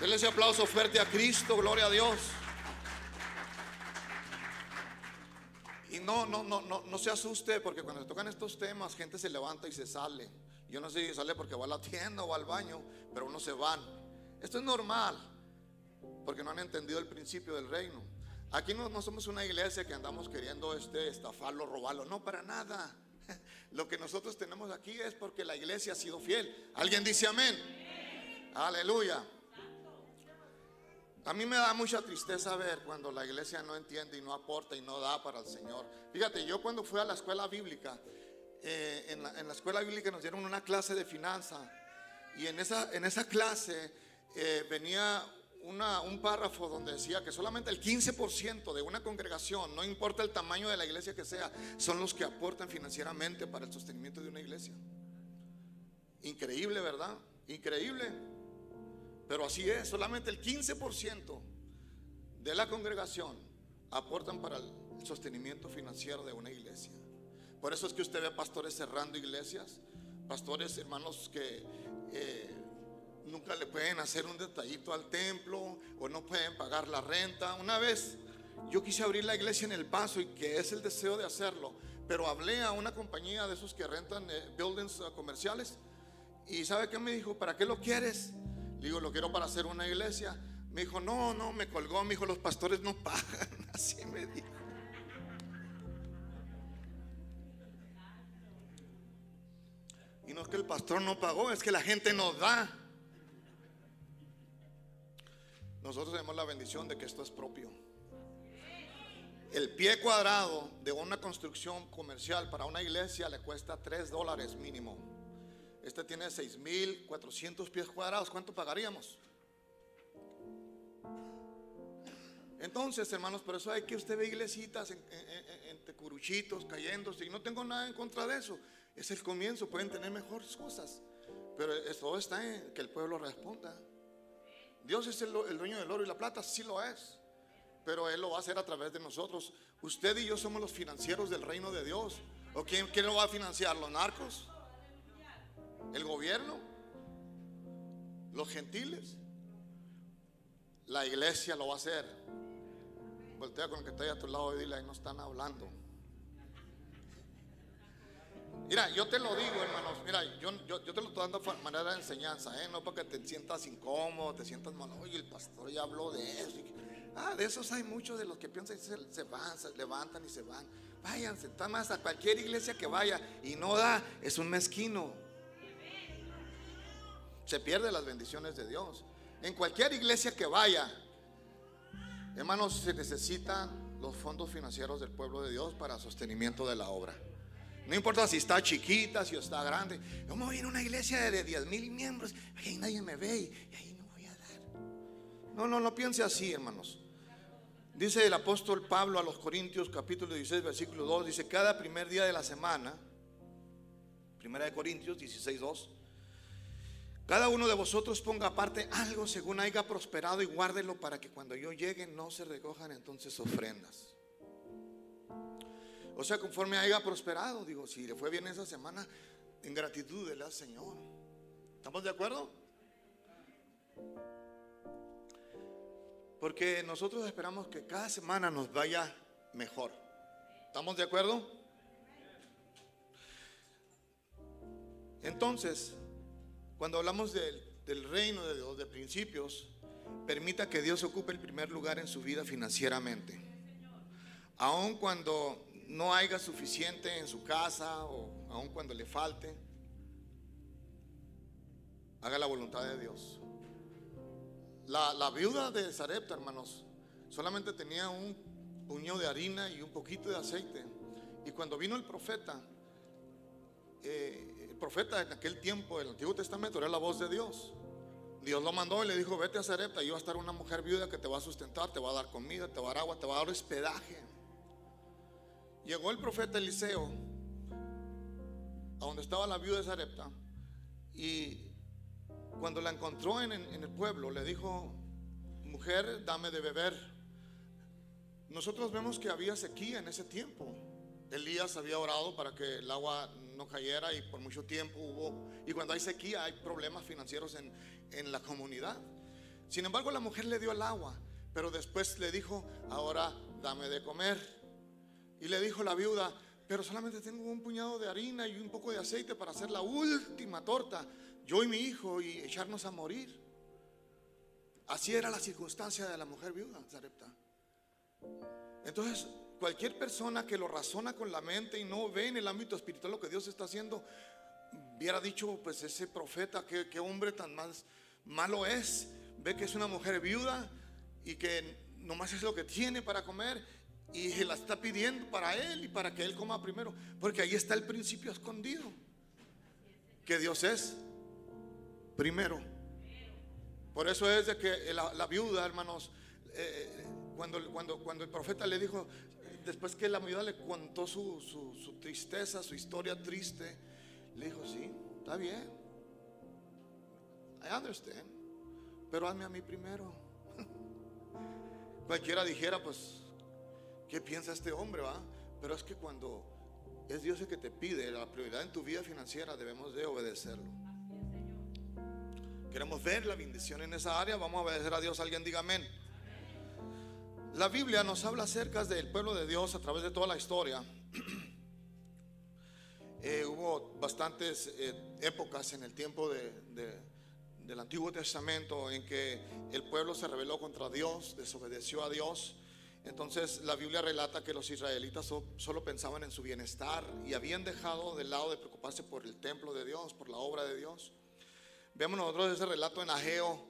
Denle ese aplauso fuerte a Cristo, gloria a Dios. Y no, no, no, no, no se asuste porque cuando se tocan estos temas, gente se levanta y se sale. Yo no sé si sale porque va a la tienda o va al baño, pero uno se van. Esto es normal, porque no han entendido el principio del reino. Aquí no, somos una iglesia que andamos queriendo este, estafarlo, robarlo. No, para nada. Lo que nosotros tenemos aquí es porque la iglesia ha sido fiel. ¿Alguien dice amén? Aleluya. A mí me da mucha tristeza ver cuando la iglesia no entiende y no aporta y no da para el Señor. Fíjate, yo cuando fui a la escuela bíblica, eh, en, la, escuela bíblica nos dieron una clase de finanza y en esa, en esa clase eh, venía un párrafo donde decía que solamente el 15% de una congregación, no importa el tamaño de la iglesia que sea, son los que aportan financieramente para el sostenimiento de una iglesia. Increíble, ¿verdad? Increíble. Pero así es, solamente el 15% de la congregación aportan para el sostenimiento financiero de una iglesia. Por eso es que usted ve pastores cerrando iglesias, pastores hermanos que... Eh, nunca le pueden hacer un detallito al templo o no pueden pagar la renta. Una vez yo quise abrir la iglesia en El Paso y que es el deseo de hacerlo, pero hablé a una compañía de esos que rentan eh, buildings uh, comerciales y ¿sabe qué me dijo? ¿Para qué lo quieres? Le digo, lo quiero para hacer una iglesia. Me dijo, no, no, me colgó, me dijo, los pastores no pagan. Así me dijo. Y no es que el pastor no pagó, es que la gente nos da. Nosotros tenemos la bendición de que esto es propio. El pie cuadrado de una construcción comercial para una iglesia le cuesta 3 dólares mínimo. Este tiene 6.400 pies cuadrados. ¿Cuánto pagaríamos? Entonces, hermanos, por eso hay que usted ve iglesitas en, tecuruchitos cayéndose. Y no tengo nada en contra de eso. Es el comienzo. Pueden tener mejores cosas. Pero todo está en que el pueblo responda. Dios es el, dueño del oro y la plata, sí lo es. Pero Él lo va a hacer a través de nosotros. Usted y yo somos los financieros del reino de Dios. ¿O quién, quién lo va a financiar? ¿Los narcos? ¿El gobierno? ¿Los gentiles? La iglesia lo va a hacer. Voltea con el que está ahí a tu lado y dile, ahí no están hablando. Mira, yo te lo digo, hermanos. Mira, yo, yo, te lo estoy dando de manera de enseñanza, ¿eh? No para que te sientas incómodo, te sientas mal. Oye, el pastor ya habló de eso. Ah, de esos hay muchos de los que piensan que se, van, se levantan y se van. Váyanse, está más a cualquier iglesia que vaya y no da, es un mezquino. Se pierde las bendiciones de Dios. En cualquier iglesia que vaya, hermanos, se necesitan los fondos financieros del pueblo de Dios para sostenimiento de la obra. No importa si está chiquita, si está grande. Yo me voy una iglesia de 10 mil miembros. Ahí nadie me ve y ahí no voy a dar. No, no, no piense así, hermanos. Dice el apóstol Pablo a los Corintios, capítulo 16, versículo 2. Dice: Cada primer día de la semana, primera de Corintios 16, 2. Cada uno de vosotros ponga aparte algo según haya prosperado y guárdelo para que cuando yo llegue no se recojan entonces ofrendas. O sea, conforme haya prosperado, digo, si le fue bien esa semana, en gratitud del al Señor. ¿Estamos de acuerdo? Porque nosotros esperamos que cada semana nos vaya mejor. ¿Estamos de acuerdo? Entonces, cuando hablamos del, del reino de Dios, de principios, permita que Dios ocupe el primer lugar en su vida financieramente. Aun cuando no haya suficiente en su casa o aun cuando le falte, haga la voluntad de Dios. La, viuda de Zarepta, hermanos, solamente tenía un puño de harina y un poquito de aceite. Y cuando vino el profeta, eh, el profeta en aquel tiempo del Antiguo Testamento era la voz de Dios. Dios lo mandó y le dijo, vete a Zarepta, y va a estar una mujer viuda que te va a sustentar, te va a dar comida, te va a dar agua, te va a dar hospedaje. Llegó el profeta Eliseo a donde estaba la viuda de Zarepta y cuando la encontró en, en el pueblo le dijo, mujer, dame de beber. Nosotros vemos que había sequía en ese tiempo. Elías había orado para que el agua no cayera y por mucho tiempo hubo, y cuando hay sequía hay problemas financieros en, en la comunidad. Sin embargo, la mujer le dio el agua, pero después le dijo, ahora dame de comer. Y le dijo la viuda, pero solamente tengo un puñado de harina y un poco de aceite para hacer la última torta, yo y mi hijo, y echarnos a morir. Así era la circunstancia de la mujer viuda, Zarepta. Entonces, cualquier persona que lo razona con la mente y no ve en el ámbito espiritual lo que Dios está haciendo, hubiera dicho, pues ese profeta, qué, hombre tan más malo es. Ve que es una mujer viuda y que nomás es lo que tiene para comer y la está pidiendo para él y para que él coma primero. Porque ahí está el principio escondido. Que Dios es primero. Por eso es de que la, viuda, hermanos, eh, cuando, cuando, cuando el profeta le dijo, después que la viuda le contó su, su, su tristeza, su historia triste, le dijo, sí, está bien. I understand. Pero hazme a mí primero. Cualquiera dijera, pues, ¿qué piensa este hombre, va? Pero es que cuando es Dios el que te pide la prioridad en tu vida financiera, debemos de obedecerlo. Queremos ver la bendición en esa área, vamos a obedecer a Dios. Alguien diga amén. La Biblia nos habla acerca del pueblo de Dios a través de toda la historia. Eh, hubo bastantes eh, épocas en el tiempo de, de, del Antiguo Testamento en que el pueblo se rebeló contra Dios, desobedeció a Dios. Entonces la Biblia relata que los israelitas so, solo pensaban en su bienestar y habían dejado de lado de preocuparse por el templo de Dios, por la obra de Dios. Veamos nosotros ese relato en Ageo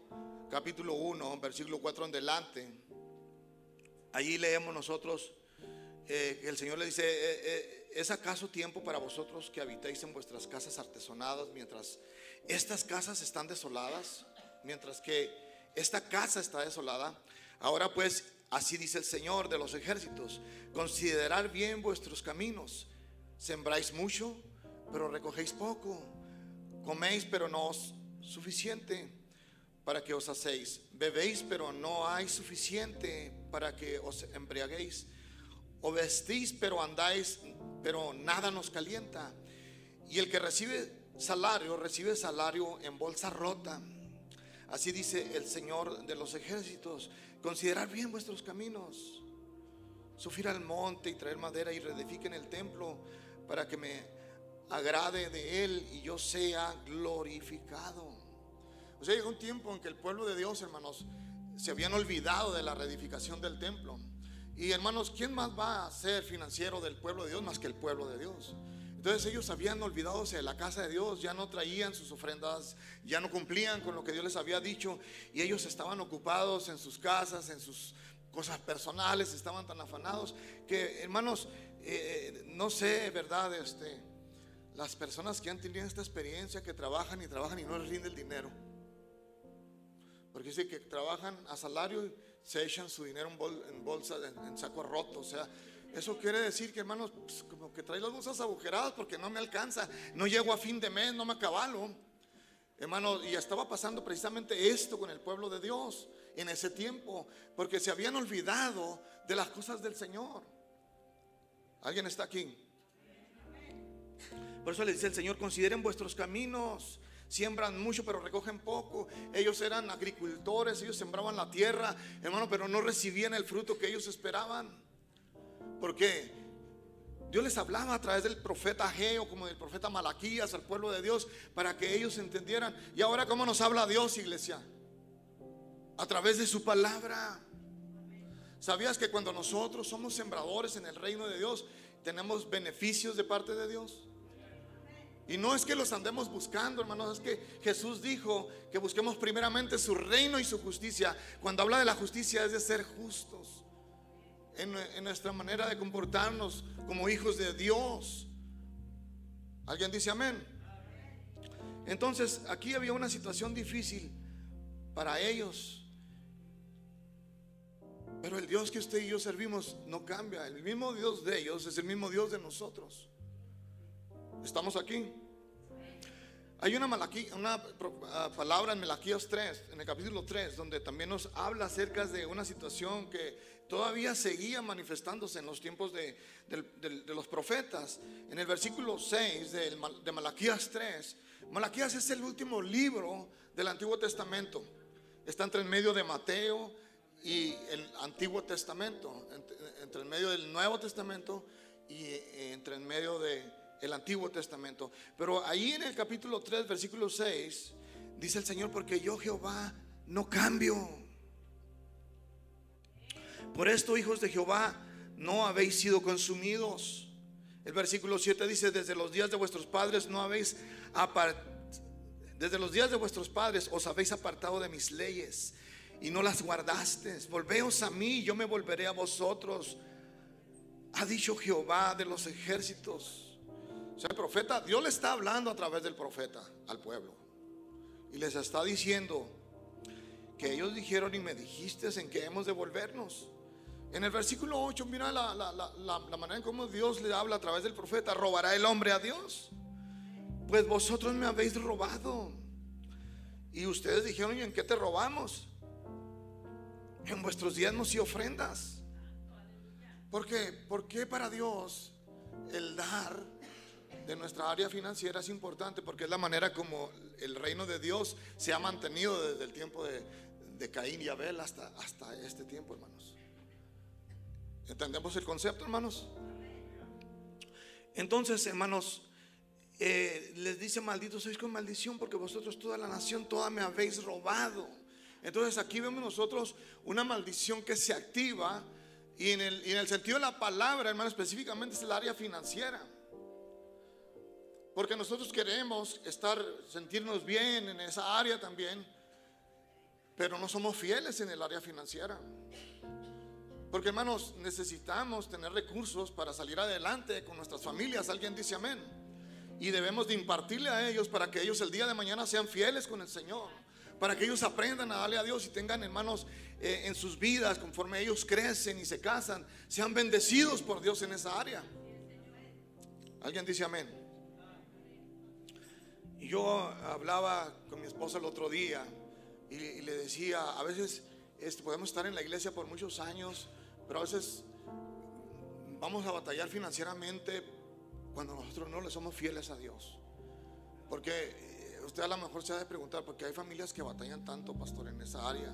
capítulo 1, versículo 4 en delante. Allí leemos nosotros eh, que el Señor le dice, eh, eh, ¿es acaso tiempo para vosotros que habitéis en vuestras casas artesonadas mientras estas casas están desoladas? Mientras que esta casa está desolada. Ahora pues, así dice el Señor de los ejércitos, considerar bien vuestros caminos. Sembráis mucho, pero recogéis poco. Coméis, pero no os suficiente para que os hacéis. Bebéis, pero no hay suficiente para que os embriaguéis. O vestís, pero andáis, pero nada nos calienta. Y el que recibe salario, recibe salario en bolsa rota. Así dice el Señor de los ejércitos. Considerar bien vuestros caminos. Subir al monte y traer madera y reedifiquen el templo para que me agrade de él y yo sea glorificado. O sea, llegó un tiempo en que el pueblo de Dios, hermanos, se habían olvidado de la reedificación del templo. Y hermanos, ¿quién más va a ser financiero del pueblo de Dios más que el pueblo de Dios? Entonces ellos habían olvidado de la casa de Dios, ya no traían sus ofrendas, ya no cumplían con lo que Dios les había dicho y ellos estaban ocupados en sus casas, en sus cosas personales, estaban tan afanados que hermanos, eh, no sé, ¿verdad? Este, las personas que han tenido esta experiencia, que trabajan y trabajan y no les rinde el dinero. Porque dice que trabajan a salario se echan su dinero en, bol, en bolsa, en, saco roto. O sea, eso quiere decir que, hermanos, pues, como que trae las bolsas agujeradas porque no me alcanza. No llego a fin de mes, no me acabalo. Hermano, y estaba pasando precisamente esto con el pueblo de Dios en ese tiempo, porque se habían olvidado de las cosas del Señor. ¿Alguien está aquí? Por eso le dice el Señor, consideren vuestros caminos. Siembran mucho pero recogen poco. Ellos eran agricultores, ellos sembraban la tierra, hermano, pero no recibían el fruto que ellos esperaban. ¿Por qué? Dios les hablaba a través del profeta Ageo, como del profeta Malaquías al pueblo de Dios, para que ellos entendieran. Y ahora, ¿cómo nos habla Dios, iglesia? A través de su palabra. ¿Sabías que cuando nosotros somos sembradores en el reino de Dios, tenemos beneficios de parte de Dios? Y no es que los andemos buscando, hermanos, es que Jesús dijo que busquemos primeramente su reino y su justicia. Cuando habla de la justicia es de ser justos en, nuestra manera de comportarnos como hijos de Dios. ¿Alguien dice amén? Entonces, aquí había una situación difícil para ellos. Pero el Dios que usted y yo servimos no cambia. El mismo Dios de ellos es el mismo Dios de nosotros. ¿Estamos aquí? Hay una, una ah, palabra en Malaquías 3, en el capítulo 3, donde también nos habla acerca de una situación que todavía seguía manifestándose en los tiempos de, los profetas. En el versículo 6 de, Malaquías 3, Malaquías es el último libro del Antiguo Testamento. Está entre el medio de Mateo y el Antiguo Testamento, entre, entre el medio del Nuevo Testamento y eh, entre el medio de el Antiguo Testamento. Pero ahí en el capítulo 3, versículo 6, dice el Señor, porque yo Jehová no cambio. Por esto, hijos de Jehová, no habéis sido consumidos. El versículo 7 dice, desde los días de vuestros padres no habéis apartado. Desde los días de vuestros padres os habéis apartado de mis leyes y no las guardasteis. Volveos a mí, yo me volveré a vosotros. Ha dicho Jehová de los ejércitos sea, el profeta, Dios le está hablando a través del profeta al pueblo. Y les está diciendo que ellos dijeron y me dijiste en que hemos de volvernos. En el versículo 8, mira la, la, manera en cómo Dios le habla a través del profeta. ¿Robará el hombre a Dios? Pues vosotros me habéis robado. Y ustedes dijeron, ¿y en qué te robamos? En vuestros diezmos y ofrendas. Porque, ¿por qué para Dios el dar de nuestra área financiera es importante porque es la manera como el reino de Dios se ha mantenido desde el tiempo de, Caín y Abel hasta, hasta este tiempo, hermanos. ¿Entendemos el concepto, hermanos? Entonces, hermanos, eh, les dice, malditos sois con maldición porque vosotros toda la nación, toda me habéis robado. Entonces aquí vemos nosotros una maldición que se activa y en el, y en el sentido de la palabra, hermano, específicamente es el área financiera. Porque nosotros queremos estar, sentirnos bien en esa área también, pero no somos fieles en el área financiera. Porque hermanos, necesitamos tener recursos para salir adelante con nuestras familias. Alguien dice amén. Y debemos de impartirle a ellos para que ellos el día de mañana sean fieles con el Señor. Para que ellos aprendan a darle a Dios y tengan hermanos eh, en sus vidas conforme ellos crecen y se casan. Sean bendecidos por Dios en esa área. Alguien dice amén. Yo hablaba con mi esposa el otro día y, le decía, a veces este, podemos estar en la iglesia por muchos años, pero a veces vamos a batallar financieramente cuando nosotros no le somos fieles a Dios. Porque eh, usted a lo mejor se ha de preguntar, porque hay familias que batallan tanto, pastor, en esa área.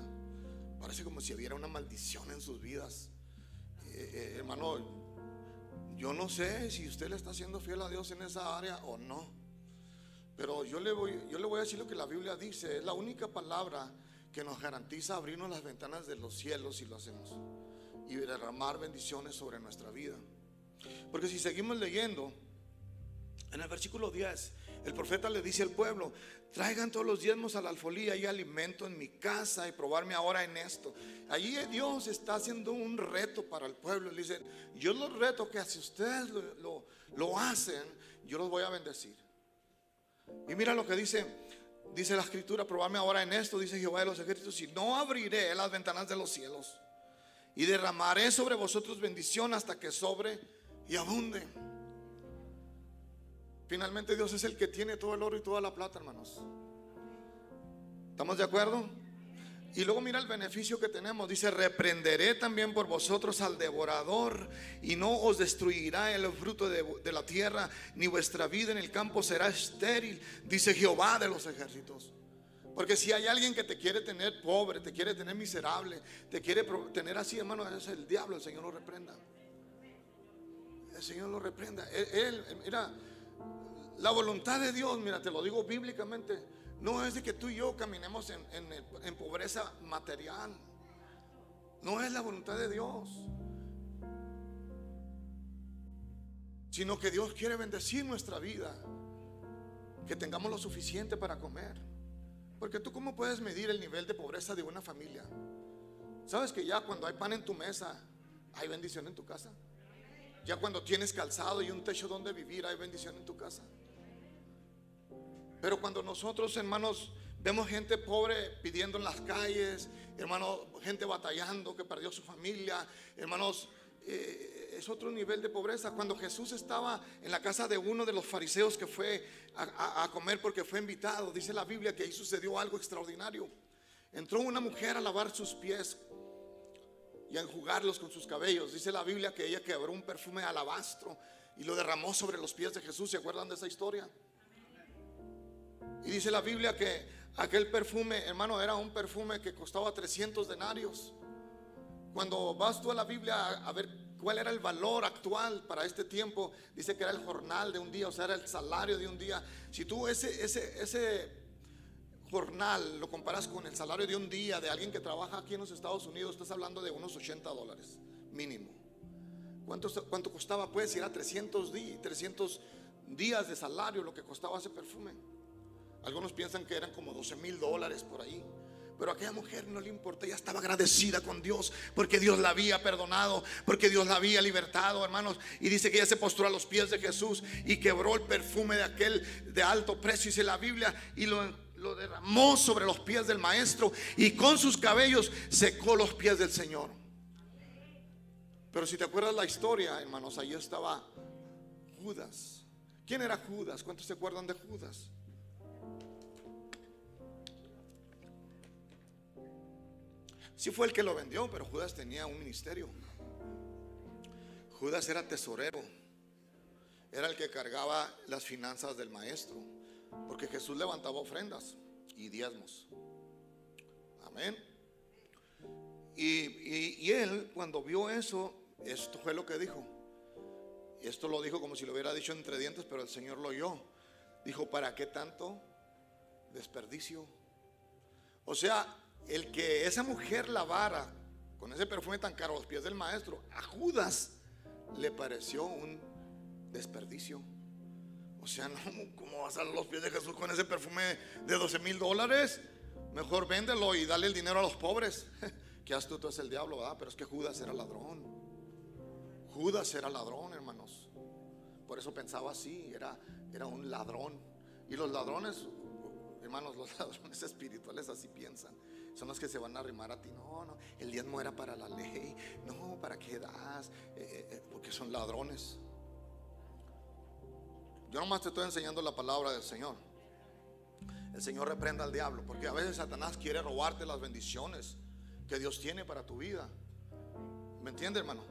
Parece como si hubiera una maldición en sus vidas. Eh, eh, hermano, yo no sé si usted le está siendo fiel a Dios en esa área o no. Pero yo le, voy, yo le voy a decir lo que la Biblia dice. Es la única palabra que nos garantiza abrirnos las ventanas de los cielos si lo hacemos. Y derramar bendiciones sobre nuestra vida. Porque si seguimos leyendo, en el versículo 10, el profeta le dice al pueblo, traigan todos los diezmos a la alfolía y alimento en mi casa y probarme ahora en esto. Allí Dios está haciendo un reto para el pueblo. Le dice, yo los reto que si ustedes lo, lo hacen, yo los voy a bendecir. Y mira lo que dice, dice la escritura, probadme ahora en esto, dice Jehová de los ejércitos, y no abriré las ventanas de los cielos y derramaré sobre vosotros bendición hasta que sobre y abunde. Finalmente Dios es el que tiene todo el oro y toda la plata, hermanos. ¿Estamos de acuerdo? Y luego mira el beneficio que tenemos. Dice, reprenderé también por vosotros al devorador y no os destruirá el fruto de, la tierra, ni vuestra vida en el campo será estéril, dice Jehová de los ejércitos. Porque si hay alguien que te quiere tener pobre, te quiere tener miserable, te quiere tener así, hermano, es el diablo, el Señor lo reprenda. el Señor lo reprenda. Él, mira, la voluntad de Dios, mira, te lo digo bíblicamente, no es de que tú y yo caminemos en, pobreza material. No es la voluntad de Dios. Sino que Dios quiere bendecir nuestra vida. Que tengamos lo suficiente para comer. Porque tú cómo puedes medir el nivel de pobreza de una familia. ¿Sabes que ya cuando hay pan en tu mesa, hay bendición en tu casa? Ya cuando tienes calzado y un techo donde vivir, hay bendición en tu casa. Pero cuando nosotros, hermanos, vemos gente pobre pidiendo en las calles, hermanos, gente batallando que perdió su familia, hermanos, eh, es otro nivel de pobreza. Cuando Jesús estaba en la casa de uno de los fariseos que fue a, comer porque fue invitado, dice la Biblia que ahí sucedió algo extraordinario. Entró una mujer a lavar sus pies y a enjugarlos con sus cabellos. Dice la Biblia que ella quebró un perfume de alabastro y lo derramó sobre los pies de Jesús. ¿Se acuerdan de esa historia? Y dice la Biblia que aquel perfume, hermano, era un perfume que costaba 300 denarios. Cuando vas tú a la Biblia a ver cuál era el valor actual para este tiempo, dice que era el jornal de un día, o sea, era el salario de un día. Si tú ese, ese, ese jornal lo comparas con el salario de un día de alguien que trabaja aquí en los Estados Unidos, estás hablando de unos 80 dólares mínimo. ¿Cuánto, cuánto costaba? Pues si era 300, 300 días de salario lo que costaba ese perfume. Algunos piensan que eran como 12 mil dólares por ahí. Pero a aquella mujer no le importa, ella estaba agradecida con Dios porque Dios la había perdonado, porque Dios la había libertado, hermanos. Y dice que ella se postró a los pies de Jesús y quebró el perfume de aquel de alto precio, dice la Biblia, y lo, lo derramó sobre los pies del maestro y con sus cabellos secó los pies del Señor. Pero si te acuerdas la historia, hermanos, ahí estaba Judas. ¿Quién era Judas? ¿Cuántos se acuerdan de Judas? Sí fue el que lo vendió, pero Judas tenía un ministerio. Judas era tesorero. Era el que cargaba las finanzas del maestro. Porque Jesús levantaba ofrendas y diezmos. Amén. Y, él cuando vio eso, esto fue lo que dijo. Y esto lo dijo como si lo hubiera dicho entre dientes, pero el Señor lo oyó. Dijo, ¿para qué tanto desperdicio? O sea, el que esa mujer lavara con ese perfume tan caro a los pies del maestro, a Judas le pareció un desperdicio. O sea, no, ¿cómo vas a los pies de Jesús con ese perfume de 12 mil dólares? Mejor véndelo y dale el dinero a los pobres. Qué astuto es el diablo, ¿verdad? Pero es que Judas era ladrón. Judas era ladrón, hermanos. Por eso pensaba así, era, era un ladrón. Y los ladrones, hermanos, los ladrones espirituales así piensan son los que se van a arrimar a ti. No, no, el diezmo era para la ley. No, ¿para qué das? Eh, eh, eh, porque son ladrones. Yo nomás te estoy enseñando la palabra del Señor. El Señor reprenda al diablo, porque a veces Satanás quiere robarte las bendiciones que Dios tiene para tu vida. ¿Me entiende, hermano?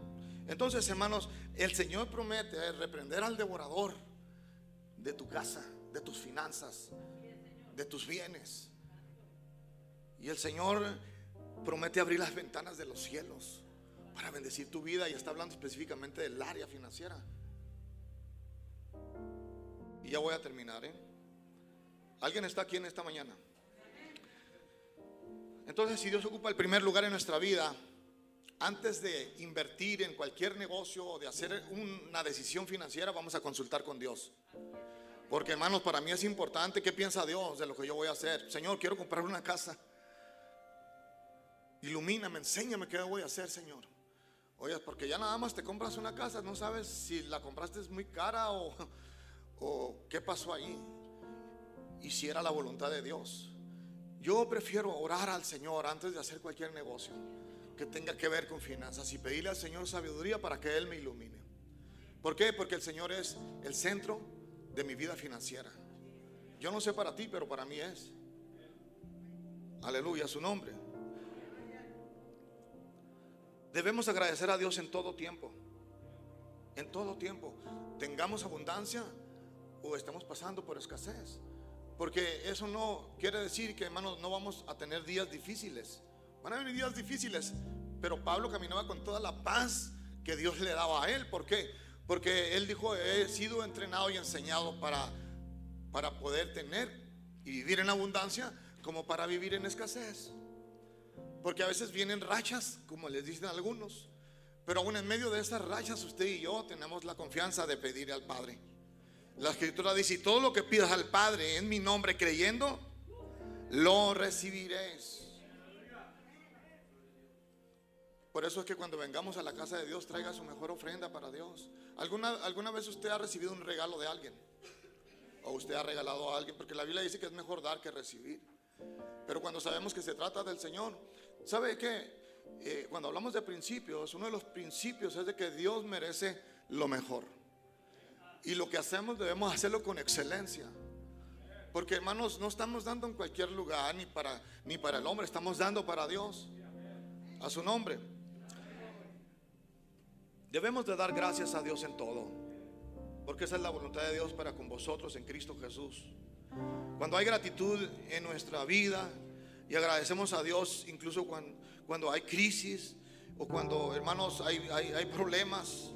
Entonces, hermanos, el Señor promete reprender al devorador de tu casa, de tus finanzas, de tus bienes. Y el Señor promete abrir las ventanas de los cielos para bendecir tu vida y está hablando específicamente del área financiera. Y ya voy a terminar. ¿eh? ¿Alguien está aquí en esta mañana? Entonces, si Dios ocupa el primer lugar en nuestra vida, antes de invertir en cualquier negocio o de hacer una decisión financiera, vamos a consultar con Dios. Porque hermanos, para mí es importante qué piensa Dios de lo que yo voy a hacer. Señor, quiero comprar una casa. Ilumíname, enséñame qué voy a hacer, Señor. Oye, porque ya nada más te compras una casa, no sabes si la compraste muy cara o, o qué pasó ahí. Y si era la voluntad de Dios. Yo prefiero orar al Señor antes de hacer cualquier negocio que tenga que ver con finanzas y pedirle al Señor sabiduría para que Él me ilumine. ¿Por qué? Porque el Señor es el centro de mi vida financiera. Yo no sé para ti, pero para mí es. Aleluya, su nombre. Debemos agradecer a Dios en todo tiempo. En todo tiempo. Tengamos abundancia o estamos pasando por escasez. Porque eso no quiere decir que, hermanos, no vamos a tener días difíciles. Van a venir días difíciles. Pero Pablo caminaba con toda la paz que Dios le daba a él. ¿Por qué? Porque él dijo, he sido entrenado y enseñado para, para poder tener y vivir en abundancia como para vivir en escasez. Porque a veces vienen rachas, como les dicen algunos. Pero aún en medio de esas rachas, usted y yo tenemos la confianza de pedir al Padre. La escritura dice, todo lo que pidas al Padre en mi nombre creyendo, lo recibiréis. Por eso es que cuando vengamos a la casa de Dios, traiga su mejor ofrenda para Dios. ¿Alguna, ¿Alguna vez usted ha recibido un regalo de alguien? O usted ha regalado a alguien, porque la Biblia dice que es mejor dar que recibir. Pero cuando sabemos que se trata del Señor, ¿sabe qué? Eh, cuando hablamos de principios, uno de los principios es de que Dios merece lo mejor. Y lo que hacemos debemos hacerlo con excelencia. Porque hermanos, no estamos dando en cualquier lugar ni para, ni para el hombre, estamos dando para Dios, a su nombre. Debemos de dar gracias a Dios en todo, porque esa es la voluntad de Dios para con vosotros en Cristo Jesús. Cuando hay gratitud en nuestra vida y agradecemos a Dios incluso cuando, cuando hay crisis o cuando, hermanos, hay, hay, hay problemas,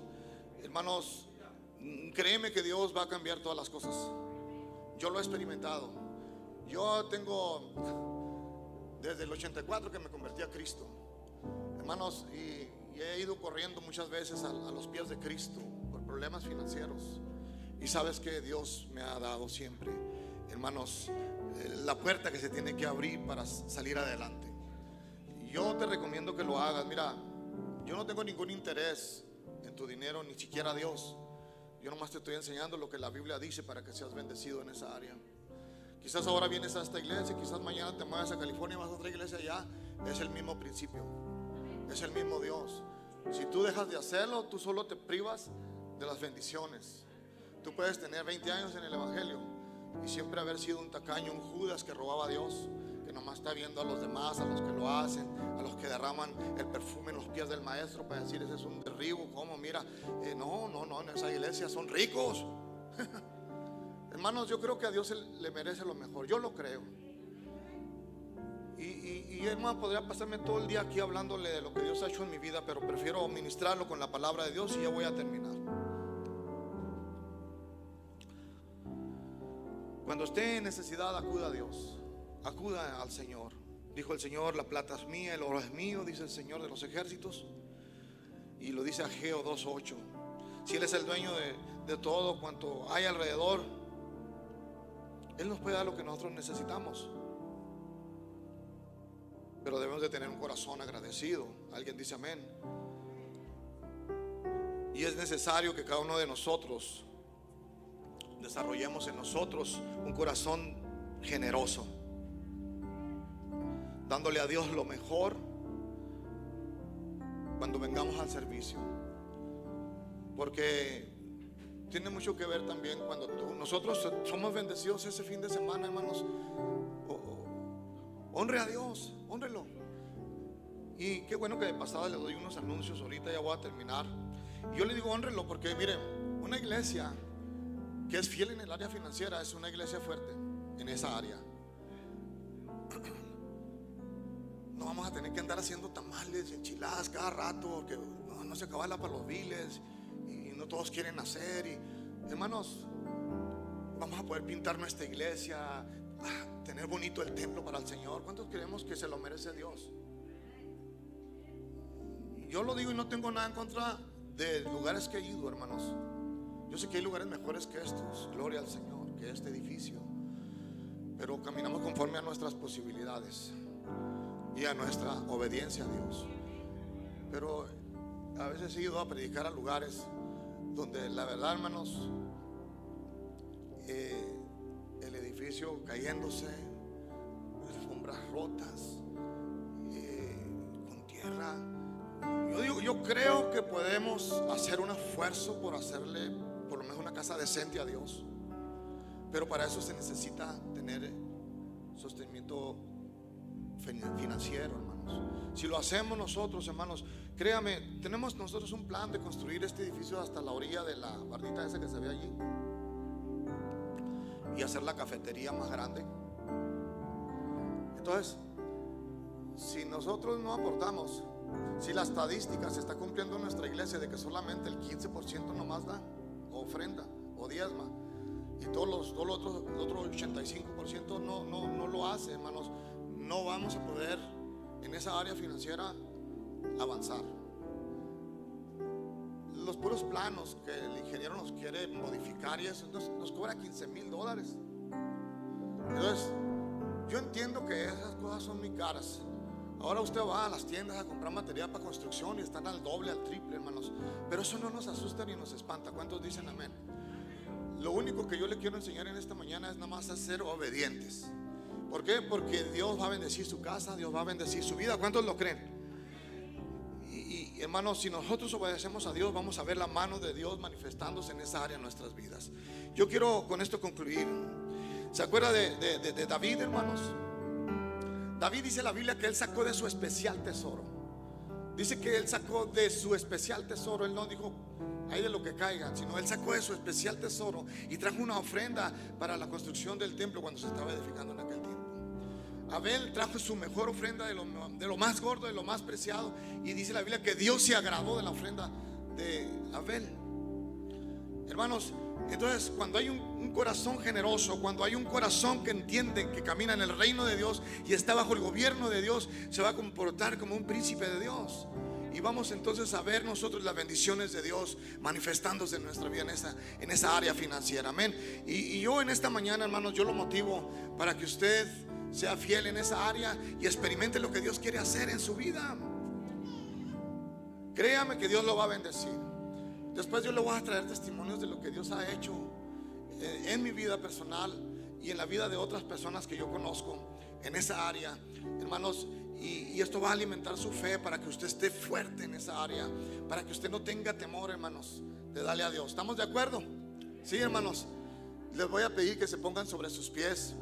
hermanos, créeme que Dios va a cambiar todas las cosas. Yo lo he experimentado. Yo tengo desde el 84 que me convertí a Cristo. Hermanos, y y he ido corriendo muchas veces a, los pies de Cristo por problemas financieros. Y sabes que Dios me ha dado siempre, hermanos, la puerta que se tiene que abrir para salir adelante. Yo te recomiendo que lo hagas. Mira, yo no tengo ningún interés en tu dinero, ni siquiera Dios. Yo nomás te estoy enseñando lo que la Biblia dice para que seas bendecido en esa área. Quizás ahora vienes a esta iglesia, quizás mañana te mueves a California y vas a otra iglesia allá. Es el mismo principio. Es el mismo Dios. Si tú dejas de hacerlo, tú solo te privas de las bendiciones. Tú puedes tener 20 años en el Evangelio y siempre haber sido un tacaño, un Judas que robaba a Dios, que nomás está viendo a los demás, a los que lo hacen, a los que derraman el perfume en los pies del maestro para decir ese es un derribo. ¿Cómo? Mira, eh, no, no, no, en esa iglesia son ricos. Hermanos, yo creo que a Dios le merece lo mejor. Yo lo creo. Y, hermano, podría pasarme todo el día aquí hablándole de lo que Dios ha hecho en mi vida, pero prefiero ministrarlo con la palabra de Dios y ya voy a terminar. Cuando esté en necesidad, acuda a Dios, acuda al Señor. Dijo el Señor, la plata es mía, el oro es mío, dice el Señor de los ejércitos. Y lo dice Ageo 2.8. Si Él es el dueño de, de todo cuanto hay alrededor, Él nos puede dar lo que nosotros necesitamos. Pero debemos de tener un corazón agradecido. Alguien dice amén. Y es necesario que cada uno de nosotros desarrollemos en nosotros un corazón generoso, dándole a Dios lo mejor cuando vengamos al servicio. Porque tiene mucho que ver también cuando nosotros somos bendecidos ese fin de semana, hermanos. Honre a Dios, honrelo. Y qué bueno que de pasada le doy unos anuncios, ahorita ya voy a terminar. yo le digo honrelo porque miren, una iglesia que es fiel en el área financiera es una iglesia fuerte en esa área. No vamos a tener que andar haciendo tamales, enchiladas cada rato, que no, se acaba la para los viles y no todos quieren hacer. Y, hermanos, vamos a poder pintar nuestra iglesia, tener bonito el templo para el Señor. ¿Cuántos creemos que se lo merece Dios? Yo lo digo y no tengo nada en contra de lugares que he ido, hermanos. Yo sé que hay lugares mejores que estos. Gloria al Señor, que este edificio. Pero caminamos conforme a nuestras posibilidades y a nuestra obediencia a Dios. Pero a veces he ido a predicar a lugares donde la verdad, hermanos, eh, cayéndose, alfombras rotas, eh, con tierra. Yo digo, yo creo que podemos hacer un esfuerzo por hacerle lo menos una casa decente a Dios. Pero para eso se necesita tener sostenimiento financiero, hermanos. Si lo hacemos nosotros, hermanos, créame, tenemos nosotros un plan de construir este edificio hasta la orilla de la bardita esa que se ve allí y hacer la cafetería más grande. Entonces, si nosotros no aportamos, si la estadística se está cumpliendo en nuestra iglesia de que solamente el 15% nomás da, ofrenda, o diezma, y todos los, todos los otros, el otro 85% no, no, no lo hace, hermanos, no vamos a poder en esa área financiera avanzar. Los puros planos que el ingeniero nos quiere modificar y eso nos, nos cobra 15 mil dólares. Entonces, yo entiendo que esas cosas son muy caras. Ahora usted va a las tiendas a comprar material para construcción y están al doble, al triple, hermanos. Pero eso no nos asusta ni nos espanta. ¿Cuántos dicen amén? Lo único que yo le quiero enseñar en esta mañana es nada más a ser obedientes. ¿Por qué? Porque Dios va a bendecir su casa, Dios va a bendecir su vida. ¿Cuántos lo creen? Y, y, hermanos, si nosotros obedecemos a Dios, vamos a ver la mano de Dios manifestándose en esa área de nuestras vidas. Yo quiero con esto concluir. ¿Se acuerda de David, hermanos? David dice la Biblia que él sacó de su especial tesoro. Dice que él sacó de su especial tesoro. Él no dijo, hay de lo que caigan, sino él sacó de su especial tesoro y trajo una ofrenda para la construcción del templo cuando se estaba edificando en aquel tiempo. Abel trajo su mejor ofrenda de lo, de lo más gordo, de lo más preciado. Y dice la Biblia que Dios se agradó de la ofrenda de Abel. Hermanos, entonces cuando hay un, corazón generoso, cuando hay un corazón que entiende que camina en el reino de Dios y está bajo el gobierno de Dios, se va a comportar como un príncipe de Dios. Y vamos entonces a ver nosotros las bendiciones de Dios manifestándose en nuestra vida en esa, en esa área financiera. Amén. Y, y yo en esta mañana, hermanos, yo lo motivo para que usted sea fiel en esa área y experimente lo que Dios quiere hacer en su vida. Créame que Dios lo va a bendecir. Después yo le voy a traer testimonios de lo que Dios ha hecho en mi vida personal y en la vida de otras personas que yo conozco en esa área. Hermanos, y, y, esto va a alimentar su fe para que usted esté fuerte en esa área, para que usted no tenga temor, hermanos, de darle a Dios. ¿Estamos de acuerdo? Sí, hermanos. Les voy a pedir que se pongan sobre sus pies.